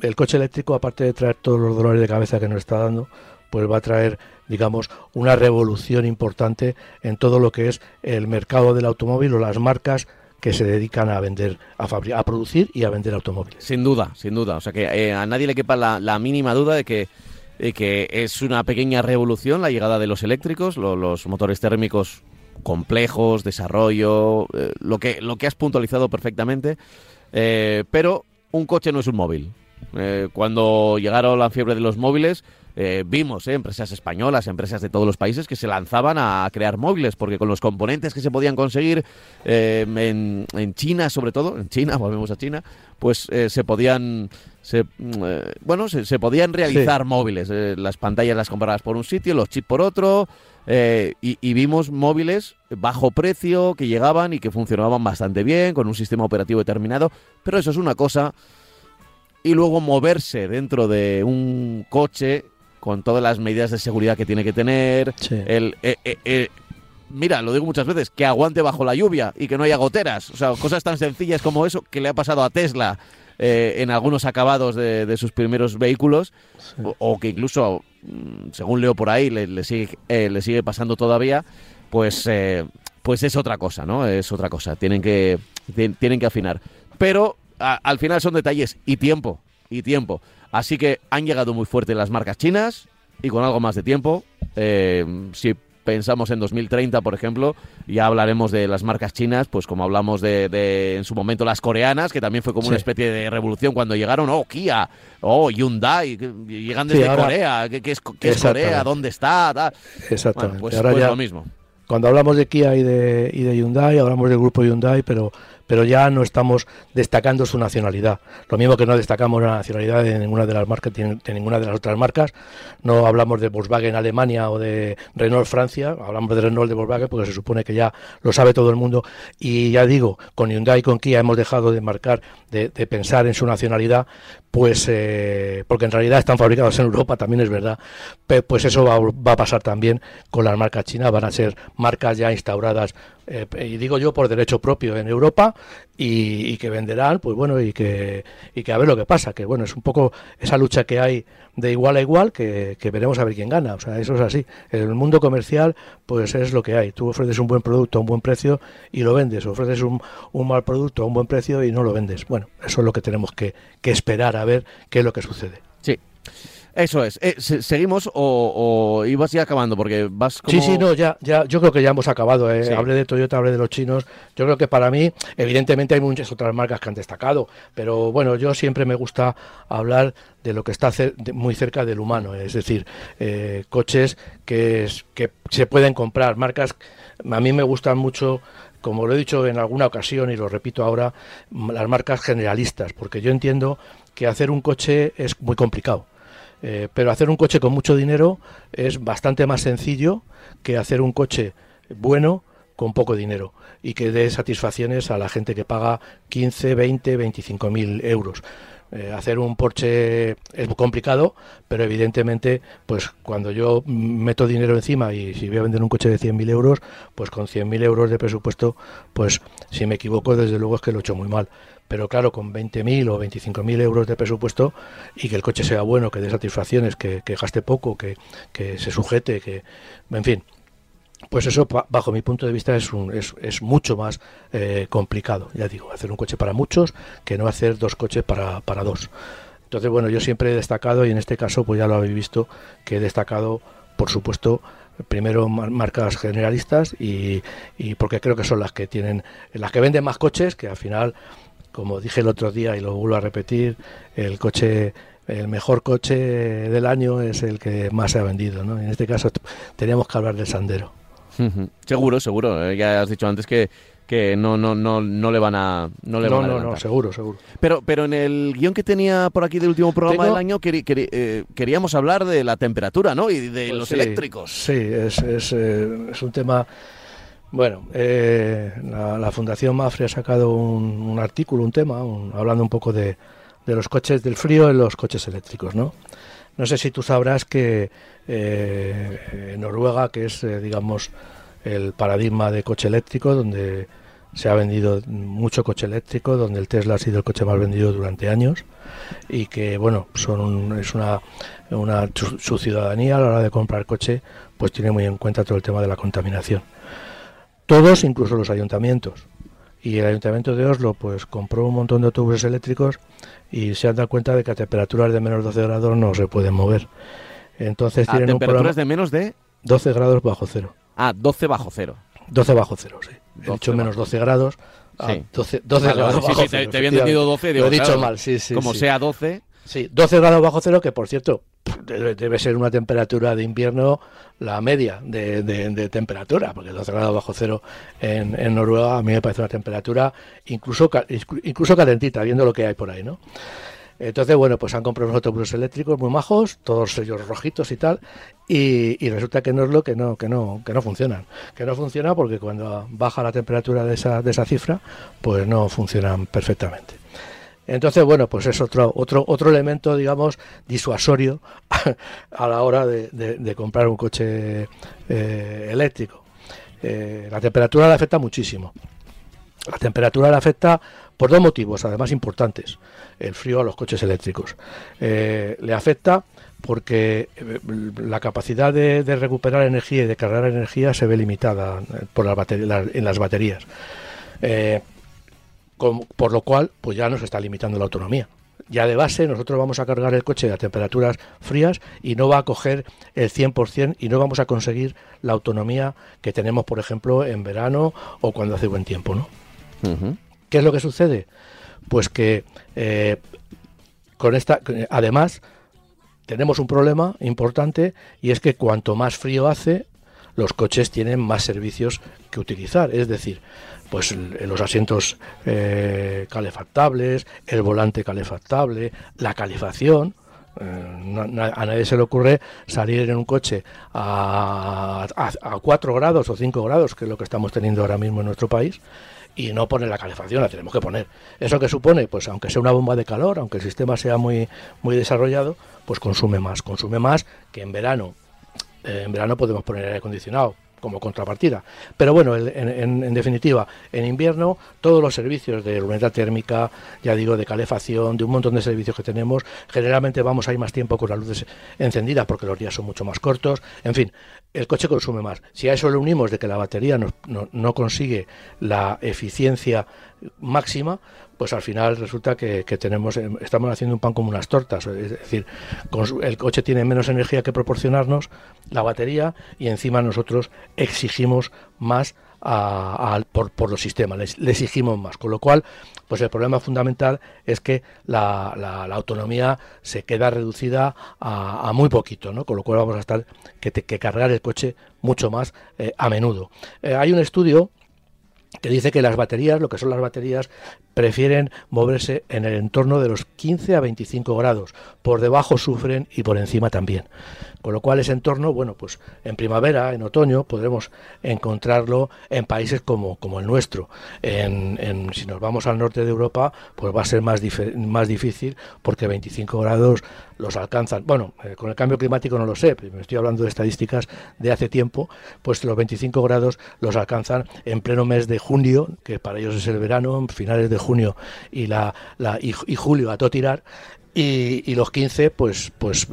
el coche eléctrico, aparte de traer todos los dolores de cabeza que nos está dando, pues va a traer, digamos, una revolución importante en todo lo que es el mercado del automóvil o las marcas que se dedican a vender, a, a producir y a vender automóviles. Sin duda, sin duda. O sea que eh, a nadie le quepa la, mínima duda de que, que es una pequeña revolución la llegada de los eléctricos, los motores térmicos complejos, desarrollo, eh, lo, que, lo que has puntualizado perfectamente. Eh, pero un coche no es un móvil. Eh, cuando llegaron la fiebre de los móviles, eh, vimos eh, empresas españolas, empresas de todos los países que se lanzaban a crear móviles, porque con los componentes que se podían conseguir en, China, sobre todo, en China, volvemos a China, pues se podían, se, bueno, se, podían realizar móviles. las pantallas las comprabas por un sitio, los chips por otro, y, y, vimos móviles bajo precio que llegaban y que funcionaban bastante bien, con un sistema operativo determinado, pero eso es una cosa y luego moverse dentro de un coche con todas las medidas de seguridad que tiene que tener. El, eh, eh, eh, mira, lo digo muchas veces, que aguante bajo la lluvia y que no haya goteras. O sea, cosas tan sencillas como eso que le ha pasado a Tesla en algunos acabados de, sus primeros vehículos, o, que incluso, mm, según leo por ahí, le, sigue, le sigue pasando todavía, pues, pues es otra cosa, ¿no? Es otra cosa. Tienen que, tienen que afinar. Pero al final son detalles y tiempo, y tiempo. Así que han llegado muy fuerte las marcas chinas y con algo más de tiempo. Eh, si pensamos en 2030, por ejemplo, ya hablaremos de las marcas chinas, pues como hablamos de, en su momento las coreanas, que también fue como una especie de revolución cuando llegaron, oh, Kia, oh, Hyundai, llegan desde Corea, ¿qué, es, Corea? ¿Dónde está? Exactamente. pues, pues lo mismo. Cuando hablamos de Kia y de, y de Hyundai, hablamos del grupo Hyundai, pero pero ya no estamos destacando su nacionalidad. Lo mismo que no destacamos la nacionalidad de ninguna de las marcas, de ninguna de las otras marcas. No hablamos de Volkswagen Alemania o de Renault Francia, hablamos de Renault de Volkswagen porque se supone que ya lo sabe todo el mundo. Y ya digo, con Hyundai y con Kia hemos dejado de marcar, de, pensar en su nacionalidad, pues eh, porque en realidad están fabricados en Europa, también es verdad. Pues eso va, va a pasar también con las marcas chinas, van a ser marcas ya instauradas eh, y digo yo por derecho propio en Europa y, que venderán, pues bueno, y que, y que a ver lo que pasa, que bueno, es un poco esa lucha que hay de igual a igual, que, veremos a ver quién gana, o sea, eso es así. En el mundo comercial, pues es lo que hay. Tú ofreces un buen producto a un buen precio y lo vendes, ofreces un, un mal producto a un buen precio y no lo vendes. Bueno, eso es lo que tenemos que, que esperar a ver qué es lo que sucede. Sí. Eso es. Eh, ¿Seguimos o, ibas ya acabando? Porque vas como... Sí, sí, no, ya, ya, yo creo que ya hemos acabado. Eh. Hablé de Toyota, hablé de los chinos. Yo creo que para mí, evidentemente hay muchas otras marcas que han destacado, pero bueno, yo siempre me gusta hablar de lo que está muy cerca del humano, es decir, eh, coches que, que se pueden comprar, marcas, a mí me gustan mucho como lo he dicho en alguna ocasión y lo repito ahora, las marcas generalistas, porque yo entiendo que hacer un coche es muy complicado. Eh, pero hacer un coche con mucho dinero es bastante más sencillo que hacer un coche bueno con poco dinero y que dé satisfacciones a la gente que paga 15, 20, 25 mil euros. Eh, hacer un Porsche es complicado, pero evidentemente, pues cuando yo meto dinero encima y si voy a vender un coche de 100.000 euros, pues con 100.000 euros de presupuesto, pues si me equivoco, desde luego es que lo he hecho muy mal pero claro, con 20.000 o 25.000 euros de presupuesto y que el coche sea bueno, que dé satisfacciones, que, gaste poco, que, se sujete, que, en fin, pues eso, bajo mi punto de vista, es, un, es, es mucho más eh, complicado, ya digo, hacer un coche para muchos que no hacer dos coches para, para dos. Entonces, bueno, yo siempre he destacado, y en este caso, pues ya lo habéis visto, que he destacado, por supuesto, primero marcas generalistas y, y porque creo que son las que tienen, las que venden más coches, que al final como dije el otro día y lo vuelvo a repetir, el coche el mejor coche del año es el que más se ha vendido, ¿no? En este caso teníamos que hablar del Sandero. Seguro, seguro. Eh, ya has dicho antes que, que no, no, no, no le van a no le van a no, no, seguro, seguro. Pero, pero en el guion que tenía por aquí del último programa del año eh, queríamos hablar de la temperatura, ¿no? Y de pues los eléctricos. Sí, es, es, eh, es un tema bueno, eh, la, Fundación Mafre ha sacado un, artículo, un tema, hablando un poco de, los coches del frío en los coches eléctricos, ¿no? No sé si tú sabrás que eh, Noruega, que es, eh, digamos, el paradigma de coche eléctrico, donde se ha vendido mucho coche eléctrico, donde el Tesla ha sido el coche más vendido durante años y que, bueno, son es una, una su ciudadanía a la hora de comprar coche, pues tiene muy en cuenta todo el tema de la contaminación. Todos, incluso los ayuntamientos. Y el ayuntamiento de Oslo pues compró un montón de autobuses eléctricos y se han dado cuenta de que a temperaturas de menos 12 grados no se pueden mover. Entonces tienen temperaturas de menos de 12 grados bajo cero. Ah, 12 bajo cero. 12 bajo cero, sí. He dicho menos 12 grados. Sí. 12, 12 grados bajo sí, cero. Te, habían entendido 12. Digo, Lo he dicho mal, sí, sí. Como sea 12. Sí, 12 grados bajo cero, que por cierto, debe ser una temperatura de invierno la media de, temperatura, porque 12 grados bajo cero en, Noruega a mí me parece una temperatura incluso, incluso calentita, viendo lo que hay por ahí, ¿no? Entonces, bueno, pues han comprado unos autobuses eléctricos muy majos, todos ellos rojitos y tal, y, resulta que no es lo que no, que no, que no funcionan. Que no funciona porque cuando baja la temperatura de esa, de esa cifra, pues no funcionan perfectamente. Entonces, bueno, pues es otro, otro, otro elemento, digamos, disuasorio a la hora de, comprar un coche eh, eléctrico. Eh, la temperatura le afecta muchísimo. La temperatura le afecta por dos motivos, además importantes, el frío a los coches eléctricos. Eh, le afecta porque la capacidad de, recuperar energía y de cargar energía se ve limitada por las en las baterías por lo cual pues ya nos está limitando la autonomía. Ya de base nosotros vamos a cargar el coche a temperaturas frías y no va a coger el 100% y no vamos a conseguir la autonomía que tenemos, por ejemplo, en verano o cuando hace buen tiempo. ¿no? ¿Qué es lo que sucede? Pues que eh, con esta, además, tenemos un problema importante y es que cuanto más frío hace, los coches tienen más servicios que utilizar. Es decir, pues los asientos eh, calefactables, el volante calefactable, la calefacción. Eh, a nadie se le ocurre salir en un coche a, a, 4 grados o 5 grados, que es lo que estamos teniendo ahora mismo en nuestro país, y no poner la calefacción, la tenemos que poner. ¿Eso que supone? Pues aunque sea una bomba de calor, aunque el sistema sea muy, muy desarrollado, pues consume más. Consume más que en verano. Eh, en verano podemos poner aire acondicionado, como contrapartida. Pero bueno, en, definitiva, en invierno todos los servicios de unidad térmica, ya digo, de calefacción, de un montón de servicios que tenemos, generalmente vamos a ir más tiempo con las luces encendidas porque los días son mucho más cortos. En fin, el coche consume más. Si a eso le unimos de que la batería no consigue la eficiencia máxima, pues al final resulta que, tenemos em, estamos haciendo un pan como unas tortas. Es decir el coche tiene menos energía que proporcionarnos la batería y encima nosotros exigimos más por, los sistemas le exigimos más. Con lo cual pues el problema fundamental es que la, autonomía se queda reducida a, muy poquito ¿no? con lo cual vamos a estar que, que cargar el coche mucho más eh, a menudo. Eh, hay un estudio que dice que las baterías, lo que son las baterías, prefieren moverse en el entorno de los 15 a 25 grados. Por debajo sufren y por encima también. Con lo cual ese entorno, bueno, pues en primavera, en otoño, podremos encontrarlo en países como, como el nuestro. En, si nos vamos al norte de Europa, pues va a ser más, más difícil porque 25 grados los alcanzan. Bueno, eh, con el cambio climático no lo sé, me estoy hablando de estadísticas de hace tiempo, pues los 25 grados los alcanzan en pleno mes de junio, que para ellos es el verano, en finales de junio y, la, la y, julio a todo tirar, y, los 15, pues, pues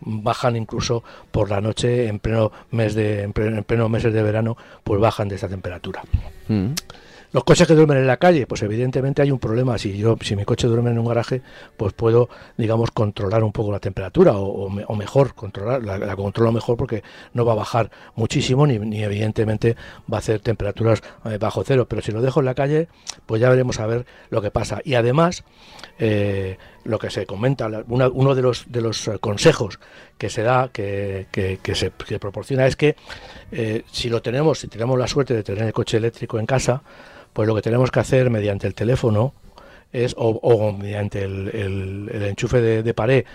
bajan incluso por la noche en pleno mes de en pleno, meses de verano pues bajan de esa temperatura mm. Los coches que duermen en la calle pues evidentemente hay un problema. Si yo si mi coche duerme en un garaje pues puedo digamos controlar un poco la temperatura o, mejor controlar la, controlo mejor porque no va a bajar muchísimo ni, evidentemente va a hacer temperaturas eh, bajo cero. Pero si lo dejo en la calle pues ya veremos a ver lo que pasa. Y además eh, lo que se comenta, uno de los, de los eh, consejos que se da, que, se proporciona, es que si lo tenemos, si tenemos la suerte de tener el coche eléctrico en casa, pues lo que tenemos que hacer mediante el teléfono es, o, mediante el, el, enchufe de, pared,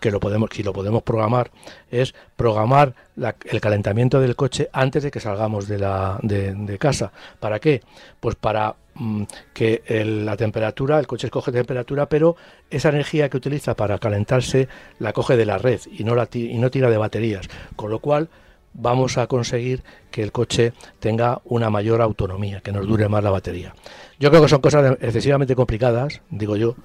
que lo podemos, si lo podemos programar, es programar el calentamiento del coche antes de que salgamos de, la, de, casa. ¿Para qué? Pues para Mm, que la temperatura, el coche escoge temperatura, pero esa energía que utiliza para calentarse la coge de la red y no, la y no tira de baterías, con lo cual vamos a conseguir que el coche tenga una mayor autonomía, que nos dure más la batería. Yo creo que son cosas excesivamente complicadas, digo yo,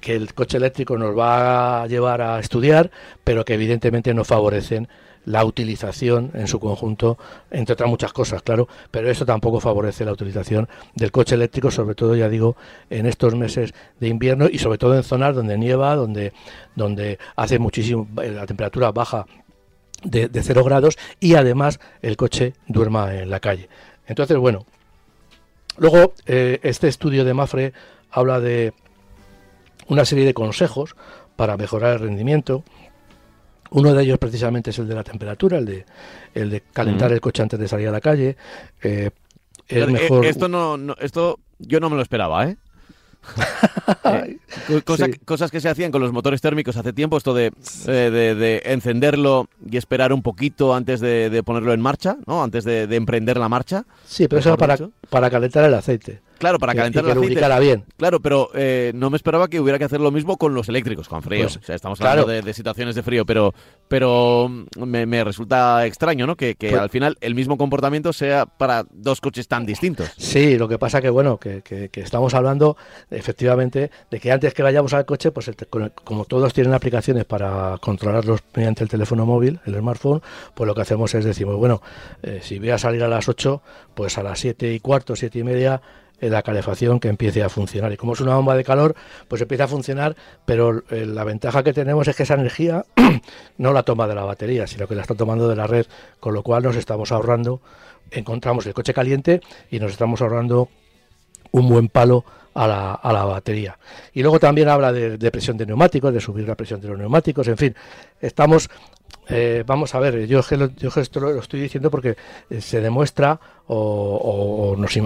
que el coche eléctrico nos va a llevar a estudiar, pero que evidentemente no favorecen la utilización en su conjunto, entre otras muchas cosas, claro, pero eso tampoco favorece la utilización del coche eléctrico, sobre todo, ya digo, en estos meses de invierno y sobre todo en zonas donde nieva, donde, donde hace muchísimo, la temperatura baja de, de cero grados y además el coche duerma en la calle. Entonces, bueno, luego eh, este estudio de Mafre habla de una serie de consejos para mejorar el rendimiento, uno de ellos precisamente es el de la temperatura, el de, el de calentar el coche antes de salir a la calle. Eh, es eh, mejor... Esto no, esto yo no me lo esperaba, ¿eh? eh cosas que se hacían con los motores térmicos hace tiempo, esto de, de, encenderlo y esperar un poquito antes de, ponerlo en marcha, ¿no? Antes de, emprender la marcha. Sí, pero eso era para, para calentar el aceite. Claro, para calentar el aceite. bien. Claro, pero eh, no me esperaba que hubiera que hacer lo mismo con los eléctricos, con frío. Pues, o sea, estamos hablando de, situaciones de frío, pero, pero mm, me, resulta extraño, ¿no? Que, que pues al final el mismo comportamiento sea para dos coches tan distintos. Sí, lo que pasa que, bueno, que, que, estamos hablando efectivamente de que antes que vayamos al coche, pues como todos tienen aplicaciones para controlarlos mediante el teléfono móvil, el smartphone, pues lo que hacemos es decimos, bueno, eh, si voy a salir a las 8, pues a las 7 y cuarto, 7 y media la calefacción que empiece a funcionar. Y como es una bomba de calor, pues empieza a funcionar, pero eh, la ventaja que tenemos es que esa energía no la toma de la batería, sino que la está tomando de la red, con lo cual nos estamos ahorrando, encontramos el coche caliente y nos estamos ahorrando un buen palo a la, a la batería. Y luego también habla de, de, presión de neumáticos, de subir la presión de los neumáticos, en fin, estamos eh, vamos a ver, yo, yo esto lo, estoy diciendo porque eh, se demuestra o, nos,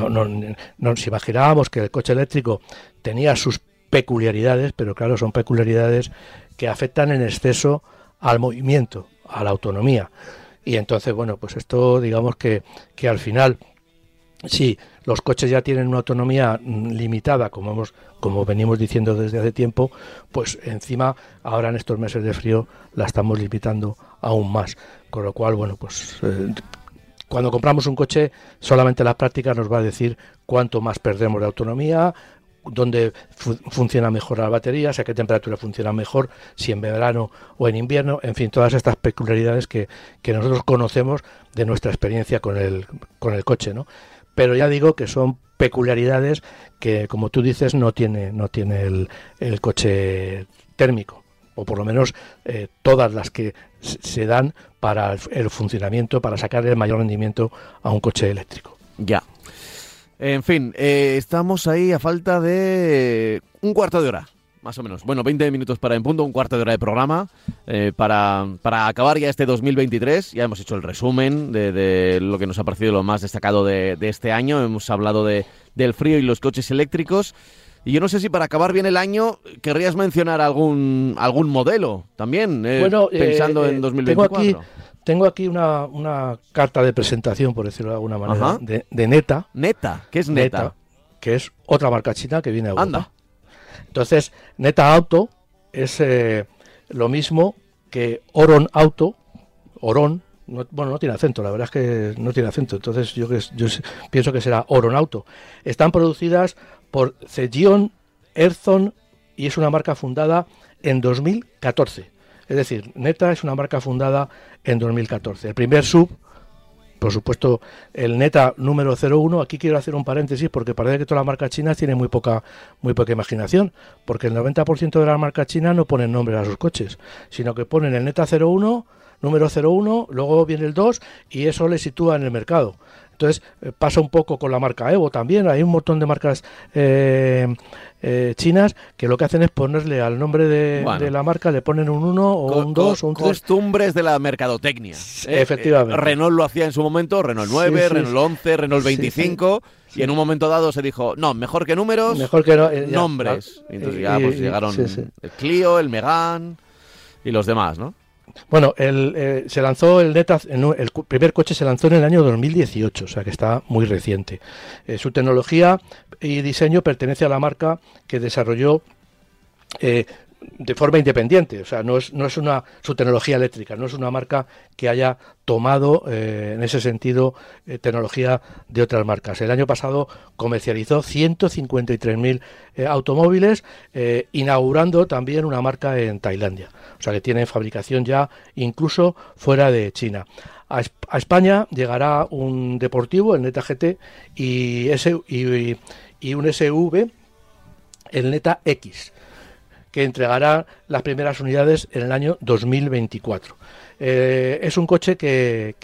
nos, imaginábamos que el coche eléctrico tenía sus peculiaridades, pero claro, son peculiaridades que afectan en exceso al movimiento, a la autonomía. Y entonces, bueno, pues esto digamos que, que al final si los coches ya tienen una autonomía mm, limitada, como, hemos, como venimos diciendo desde hace tiempo, pues encima ahora en estos meses de frío la estamos limitando aún más. Con lo cual, bueno, pues eh, cuando compramos un coche, solamente la práctica nos va a decir cuánto más perdemos de autonomía, dónde funciona mejor la batería, a qué temperatura funciona mejor, si en verano o en invierno, en fin, todas estas peculiaridades que, que nosotros conocemos de nuestra experiencia con el, con el coche, ¿no? Pero ya digo que son peculiaridades que, como tú dices, no tiene, no tiene el, el coche térmico o por lo menos eh, todas las que se dan para el, funcionamiento, para sacar el mayor rendimiento a un coche eléctrico. Ya. En fin, eh, estamos ahí a falta de un cuarto de hora, más o menos. Bueno, 20 minutos para en punto, un cuarto de hora de programa eh, para, para, acabar ya este 2023. Ya hemos hecho el resumen de, lo que nos ha parecido lo más destacado de, de este año. Hemos hablado de, del frío y los coches eléctricos. Y yo no sé si para acabar bien el año querrías mencionar algún algún modelo también, eh, pensando en 2024. Tengo aquí, tengo aquí una, una, carta de presentación, por decirlo de alguna manera, de, Neta. Neta, ¿qué es Neta? Que es otra marca china que viene a Europa. Entonces, Neta Auto es eh, lo mismo que Oron Auto, Oron, bueno, no tiene acento, la verdad es que no tiene acento, entonces yo, yo pienso que será Oron Auto. Están producidas por Cegion Erzon y es una marca fundada en 2014. Es decir, Neta es una marca fundada en 2014. El primer sub, por supuesto, el Neta número 01. Aquí quiero hacer un paréntesis porque parece que todas las marcas chinas tienen muy poca, muy poca imaginación, porque el 90% de las marcas chinas no ponen nombre a sus coches, sino que ponen el Neta 01, número 01, luego viene el 2 y eso le sitúa en el mercado. Entonces eh, pasa un poco con la marca Evo también. Hay un montón de marcas eh, eh, chinas que lo que hacen es ponerle al nombre de, la marca, le ponen un 1 o un 2 o un 3. Costumbres de la mercadotecnia. Efectivamente. Renault lo hacía en su momento, Renault 9, Renault 11, Renault 25. Y en un momento dado se dijo, no, mejor que números, mejor que nombres. Y entonces ya pues, llegaron el Clio, el Megane y los demás, ¿no? Bueno, el, eh, se lanzó el Neta, el primer coche se lanzó en el año 2018, o sea que está muy reciente. Eh, su tecnología y diseño pertenece a la marca que desarrolló eh, de forma independiente, o sea, no es, no es una su tecnología eléctrica, no es una marca que haya tomado eh, en ese sentido eh, tecnología de otras marcas. El año pasado comercializó 153.000 eh, automóviles, inaugurando también una marca en Tailandia, o sea que tiene fabricación ya incluso fuera de China. A, España llegará un deportivo, el Neta GT, y, y, y un SV, el Neta X que entregará las primeras unidades en el año 2024. Eh, es un coche que,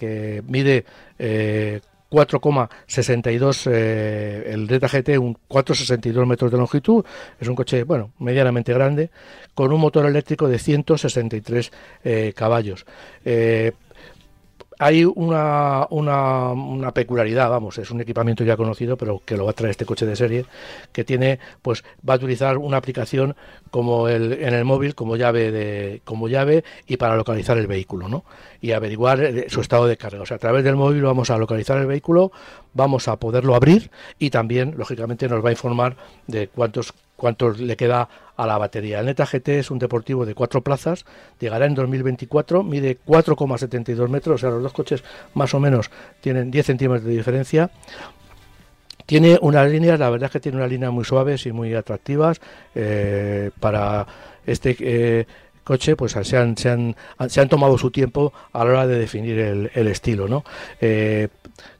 mide 4,62 eh, eh, el Delta GT, un 4,62 metros de longitud. Es un coche, bueno, medianamente grande, con un motor eléctrico de 163 caballos hay una, una, una, peculiaridad, vamos, es un equipamiento ya conocido, pero que lo va a traer este coche de serie, que tiene, pues, va a utilizar una aplicación como el, en el móvil como llave de, como llave y para localizar el vehículo, ¿no? Y averiguar eh, su estado de carga. O sea, a través del móvil vamos a localizar el vehículo, vamos a poderlo abrir y también, lógicamente, nos va a informar de cuántos cuánto le queda a la batería. El Neta GT es un deportivo de cuatro plazas, llegará en 2024, mide 4,72 metros, o sea, los dos coches más o menos tienen 10 centímetros de diferencia. Tiene unas líneas, la verdad es que tiene unas líneas muy suaves y muy atractivas eh, para este eh, coche, pues se han, se han, se, han, tomado su tiempo a la hora de definir el, estilo, ¿no? Eh,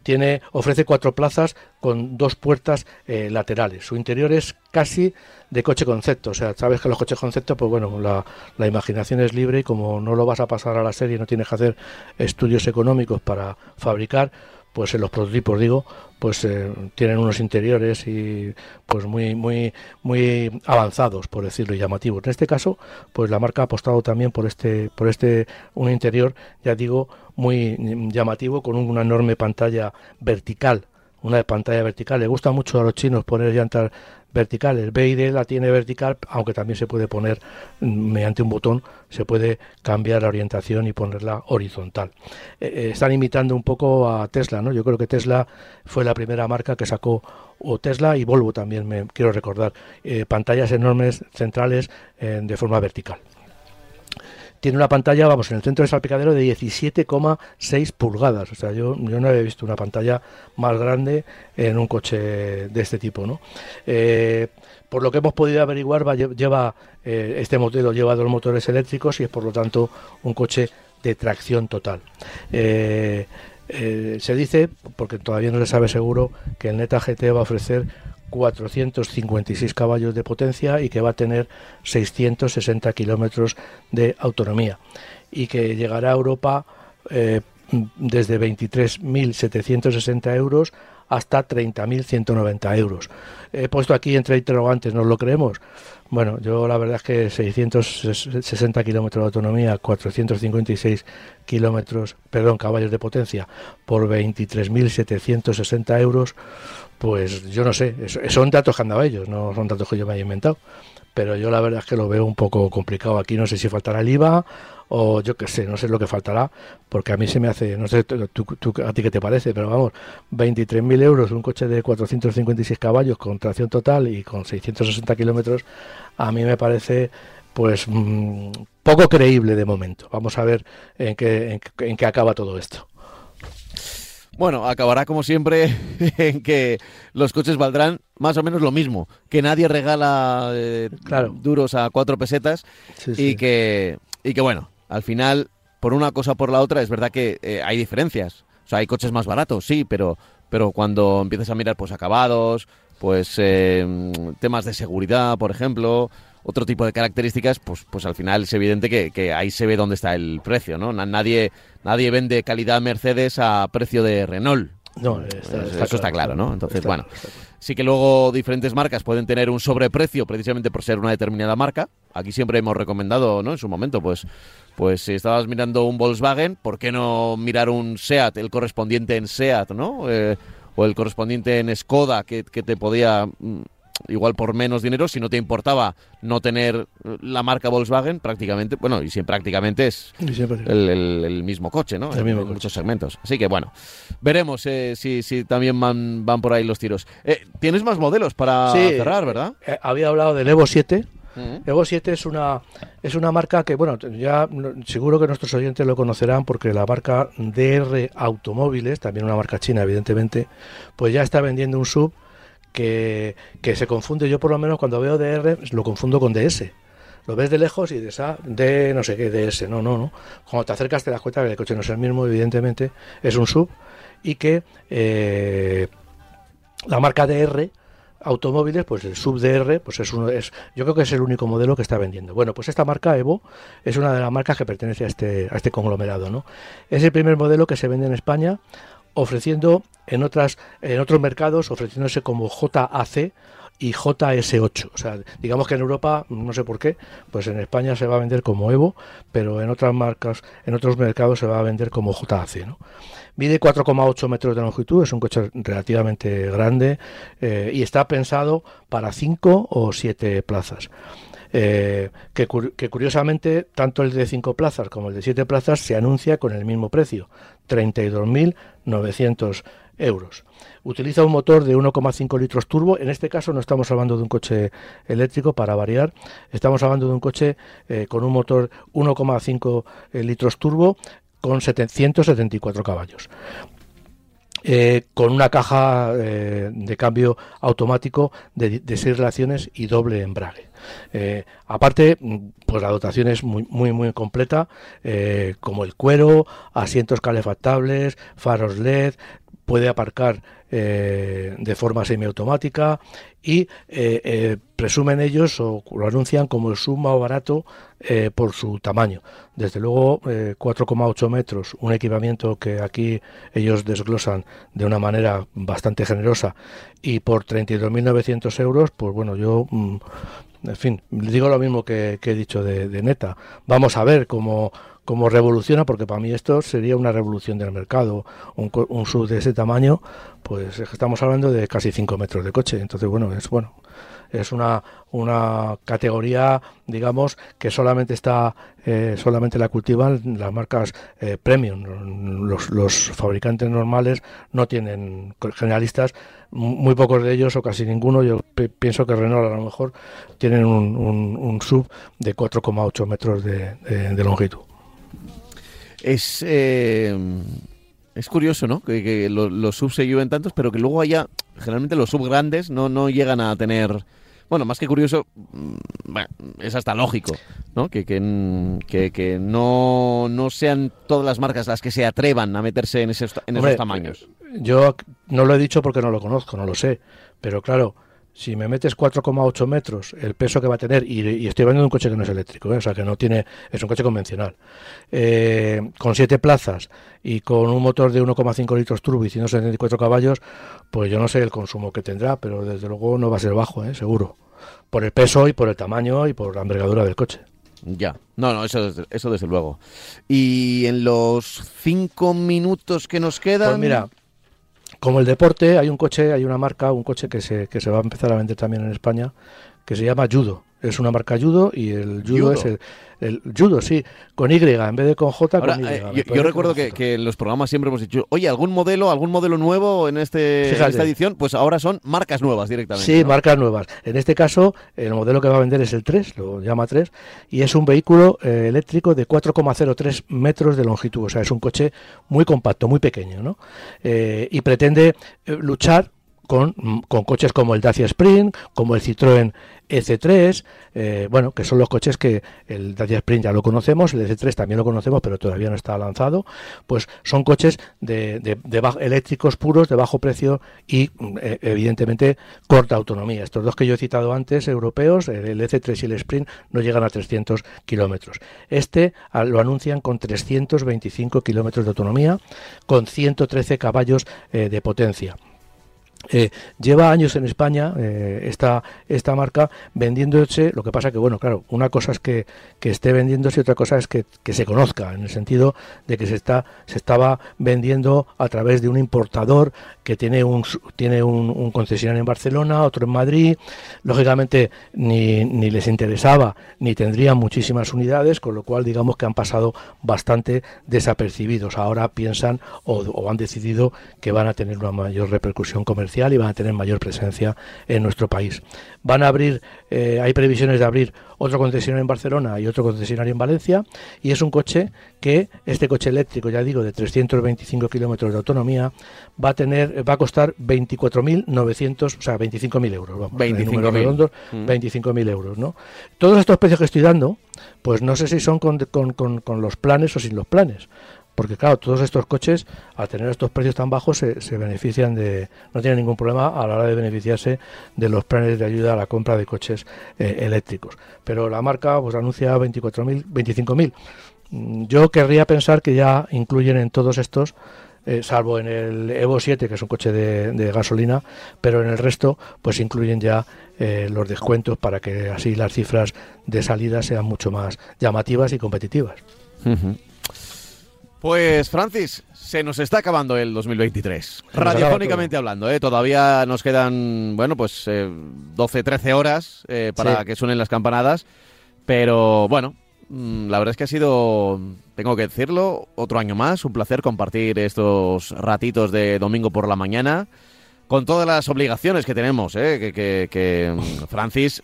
tiene, ofrece cuatro plazas con dos puertas eh, laterales. Su interior es casi de coche concepto. O sea, sabes que los coches concepto, pues bueno, la, la, imaginación es libre y como no lo vas a pasar a la serie, no tienes que hacer estudios económicos para fabricar, pues en los prototipos digo, pues eh, tienen unos interiores y pues muy muy muy avanzados, por decirlo, y llamativos. En este caso, pues la marca ha apostado también por este por este un interior, ya digo, muy llamativo con una enorme pantalla vertical una pantalla vertical. Le gusta mucho a los chinos poner llantas vertical. El BID la tiene vertical, aunque también se puede poner mm, mediante un botón, se puede cambiar la orientación y ponerla horizontal. Eh, eh, están imitando un poco a Tesla, ¿no? Yo creo que Tesla fue la primera marca que sacó o Tesla y Volvo también, me quiero recordar, eh, pantallas enormes centrales de forma vertical. Tiene una pantalla, vamos, en el centro del salpicadero de 17,6 pulgadas. O sea, yo, no he visto una pantalla más grande en un coche de este tipo, ¿no? Eh, por lo que hemos podido averiguar, lleva eh, este modelo lleva dos motores eléctricos y es por lo tanto un coche de tracción total. Eh, se dice, porque todavía no se sabe seguro, que el Neta GT va a ofrecer 456 caballos de potencia y que va a tener 660 kilómetros de autonomía y que llegará a Europa eh, desde 23.760 euros hasta 30.190 euros. He puesto aquí entre interrogantes, ¿nos lo creemos? Bueno, yo la verdad es que 660 kilómetros de autonomía, 456 kilómetros, perdón, caballos de potencia por 23.760 euros, pues yo no sé, son datos que han dado ellos, no son datos que yo me haya inventado. Pero yo la verdad es que lo veo un poco complicado. Aquí no sé si faltará el IVA o yo qué sé, no sé lo que faltará, porque a mí se me hace, no sé a ti qué te parece, pero vamos, 23.000 euros un coche de 456 caballos con tracción total y con 660 kilómetros, a mí me parece pues mm, poco creíble de momento. Vamos a ver en qué, en qué acaba todo esto. Bueno, acabará como siempre en que los coches valdrán más o menos lo mismo, que nadie regala eh, duros a cuatro pesetas y que y que bueno, al final por una cosa o por la otra es verdad que eh, hay diferencias. O sea, hay coches más baratos, sí, pero pero cuando empiezas a mirar pues acabados, pues eh, temas de seguridad, por ejemplo, otro tipo de características, pues, pues al final es evidente que, ahí se ve dónde está el precio, ¿no? Nadie, nadie vende calidad Mercedes a precio de Renault. No, eso está claro, ¿no? Entonces, bueno, sí que luego diferentes marcas pueden tener un sobreprecio precisamente por ser una determinada marca. Aquí siempre hemos recomendado, ¿no? En su momento, pues, pues si estabas mirando un Volkswagen, ¿por qué no mirar un SEAT, el correspondiente en SEAT, ¿no? Eh, o el correspondiente en Skoda, que, que te podía mm, igual por menos dinero, si no te importaba no tener la marca Volkswagen, prácticamente, bueno, y siempre prácticamente es el, mismo coche, ¿no? en, muchos segmentos. Así que bueno, veremos eh, si, si, también van, van por ahí los tiros. Eh, Tienes más modelos para cerrar, ¿verdad? Eh, había hablado del Evo 7. Evo 7 es una es una marca que bueno ya seguro que nuestros oyentes lo conocerán porque la marca DR Automóviles también una marca china evidentemente pues ya está vendiendo un sub que, se confunde. Yo por lo menos cuando veo DR lo confundo con DS. Lo ves de lejos y dices, ah, de no sé qué, DS. No, no, no. Cuando te acercas te das cuenta que el coche no es el mismo, evidentemente. Es un sub y que eh, la marca DR automóviles, pues el sub DR, pues es uno, es, yo creo que es el único modelo que está vendiendo. Bueno, pues esta marca Evo es una de las marcas que pertenece a este, a este conglomerado, ¿no? Es el primer modelo que se vende en España ofreciendo en otras en otros mercados ofreciéndose como JAC y JS8. O sea, digamos que en Europa, no sé por qué, pues en España se va a vender como Evo, pero en otras marcas, en otros mercados se va a vender como JAC, ¿no? Mide 4,8 metros de longitud, es un coche relativamente grande eh, y está pensado para 5 o 7 plazas. Eh, que, curiosamente tanto el de 5 plazas como el de 7 plazas se anuncia con el mismo precio, 32.900 euros. Utiliza un motor de 1,5 litros turbo. En este caso no estamos hablando de un coche eléctrico para variar. Estamos hablando de un coche eh, con un motor 1,5 eh, litros turbo con 774 caballos. Eh, con una caja de cambio automático de, de, seis relaciones y doble embrague. aparte, pues la dotación es muy muy muy completa, como el cuero, asientos calefactables, faros LED, puede aparcar eh, de forma semiautomática y eh, eh, presumen ellos o lo anuncian como el sub más barato por su tamaño. Desde luego 4,8 metros, un equipamiento que aquí ellos desglosan de una manera bastante generosa y por 32.900 euros, pues bueno, yo... Mm, en fin, digo lo mismo que, he dicho de, de, Neta. Vamos a ver cómo, como revoluciona, porque para mí esto sería una revolución del mercado. Un, un sub de ese tamaño, pues estamos hablando de casi 5 metros de coche. Entonces, bueno, es bueno es una, una categoría, digamos, que solamente está eh, solamente la cultivan las marcas eh, premium. Los, los, fabricantes normales no tienen generalistas, muy pocos de ellos o casi ninguno. Yo pienso que Renault a lo mejor tienen un, un, sub de 4,8 metros de, de, longitud. Es eh, es curioso, ¿no? Que, los, los subs se lleven tantos, pero que luego haya, generalmente los subs grandes no, no llegan a tener bueno, más que curioso, mm, es hasta lógico, ¿no? Que, que, que, no, no, sean todas las marcas las que se atrevan a meterse en esos tamaños. Yo no lo he dicho porque no lo conozco, no lo sé, pero claro, si me metes 4,8 metros, el peso que va a tener, y, estoy hablando de un coche que no es eléctrico, ¿eh? o sea, que no tiene, es un coche convencional, eh, con 7 plazas y con un motor de 1,5 litros turbo y 174 caballos, pues yo no sé el consumo que tendrá, pero desde luego no va a ser bajo, ¿eh? seguro, por el peso y por el tamaño y por la envergadura del coche. Ya, no, no, eso, eso desde luego. Y en los 5 minutos que nos quedan... Pues mira, como el deporte, hay un coche, hay una marca, un coche que se, que se va a empezar a vender también en España, que se llama Judo. Es una marca Judo y el Judo, es el, el, Judo, sí, con Y en vez de con J. con y. Eh, yo, recuerdo que, que, en los programas siempre hemos dicho, oye, algún modelo, algún modelo nuevo en, este, esta edición, pues ahora son marcas nuevas directamente. Sí, marcas nuevas. En este caso, el modelo que va a vender es el 3, lo llama 3, y es un vehículo eh, eléctrico de 4,03 metros de longitud. O sea, es un coche muy compacto, muy pequeño, ¿no? Eh, y pretende luchar con, coches como el Dacia Spring, como el Citroën EC3, eh, bueno, que son los coches que el Dacia Spring ya lo conocemos, el EC3 también lo conocemos, pero todavía no está lanzado, pues son coches de, eléctricos puros, de bajo precio y eh, evidentemente corta autonomía. Estos dos que yo he citado antes, europeos, el EC3 y el Spring, no llegan a 300 kilómetros. Este lo anuncian con 325 kilómetros de autonomía, con 113 caballos eh, de potencia. Eh, lleva años en España eh, esta, esta marca vendiéndose, lo que pasa que, bueno, claro, una cosa es que, que esté vendiéndose y otra cosa es que, que, se conozca, en el sentido de que se, está, se estaba vendiendo a través de un importador que tiene un, tiene un, concesionario en Barcelona, otro en Madrid, lógicamente ni, ni les interesaba ni tendrían muchísimas unidades, con lo cual digamos que han pasado bastante desapercibidos. Ahora piensan o, o han decidido que van a tener una mayor repercusión comercial y van a tener mayor presencia en nuestro país. Van a abrir, eh, hay previsiones de abrir otro concesionario en Barcelona y otro concesionario en Valencia y es un coche que este coche eléctrico, ya digo, de 325 kilómetros de autonomía va a tener, va a costar 24.900, o sea, 25.000 euros, vamos, 25.000 25.000 euros, ¿no? Todos estos precios que estoy dando, pues no sé si son con, con, con los planes o sin los planes porque claro, todos estos coches, al tener estos precios tan bajos, se, benefician de, no tienen ningún problema a la hora de beneficiarse de los planes de ayuda a la compra de coches eh, eléctricos. Pero la marca pues anuncia 24.000, 25.000. Mm, yo querría pensar que ya incluyen en todos estos eh, salvo en el Evo 7, que es un coche de, gasolina, pero en el resto pues incluyen ya eh, los descuentos para que así las cifras de salida sean mucho más llamativas y competitivas. Pues Francis, se nos está acabando el 2023. Radiofónicamente hablando, ¿eh? todavía nos quedan, bueno, pues eh, 12, 13 horas eh, para que suenen las campanadas. Pero bueno, mm, la verdad es que ha sido, tengo que decirlo, otro año más. Un placer compartir estos ratitos de domingo por la mañana con todas las obligaciones que tenemos, ¿eh? que, que, mm, Francis,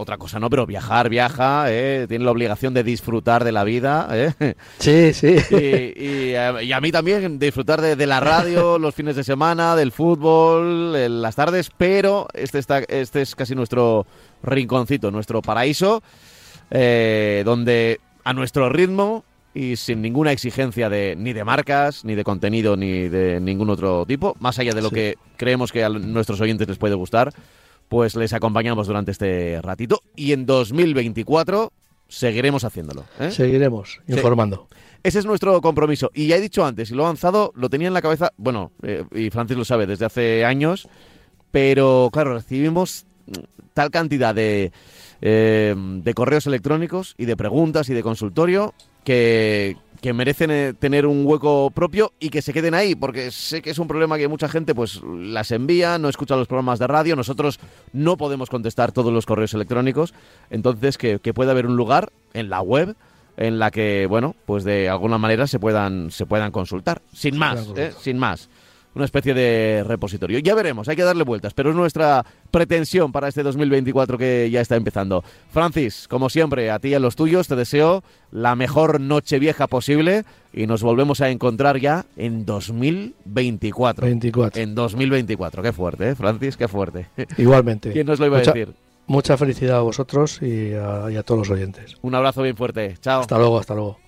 otra cosa no, pero viajar, viaja, ¿eh? tiene la obligación de disfrutar de la vida. ¿eh? Sí, sí. Y, a, mí también disfrutar de, la radio, los fines de semana, del fútbol, las tardes, pero este, está, este es casi nuestro rinconcito, nuestro paraíso, eh, donde a nuestro ritmo y sin ninguna exigencia de ni de marcas, ni de contenido, ni de ningún otro tipo, más allá de lo que creemos que a nuestros oyentes les puede gustar, pues les acompañamos durante este ratito y en 2024 seguiremos haciéndolo. ¿eh? Seguiremos informando. Ese es nuestro compromiso. Y ya he dicho antes, y lo he avanzado, lo tenía en la cabeza, bueno, eh, y Francis lo sabe desde hace años, pero claro, recibimos tal cantidad de eh, de correos electrónicos y de preguntas y de consultorio que, que merecen eh, tener un hueco propio y que se queden ahí, porque sé que es un problema que mucha gente pues las envía, no escucha los programas de radio, nosotros no podemos contestar todos los correos electrónicos, entonces que, que pueda haber un lugar en la web en la que, bueno, pues de alguna manera se puedan, se puedan consultar, sin más, ¿eh? sin más una especie de repositorio. Ya veremos, hay que darle vueltas, pero es nuestra pretensión para este 2024 que ya está empezando. Francis, como siempre, a ti y a los tuyos te deseo la mejor noche vieja posible y nos volvemos a encontrar ya en 2024. 24. En 2024, qué fuerte, ¿eh, Francis? Qué fuerte. Igualmente. ¿Quién nos lo iba Mucha- a decir? Mucha felicidad a vosotros y a, y a todos los oyentes. Un abrazo bien fuerte. Chao. Hasta luego, hasta luego.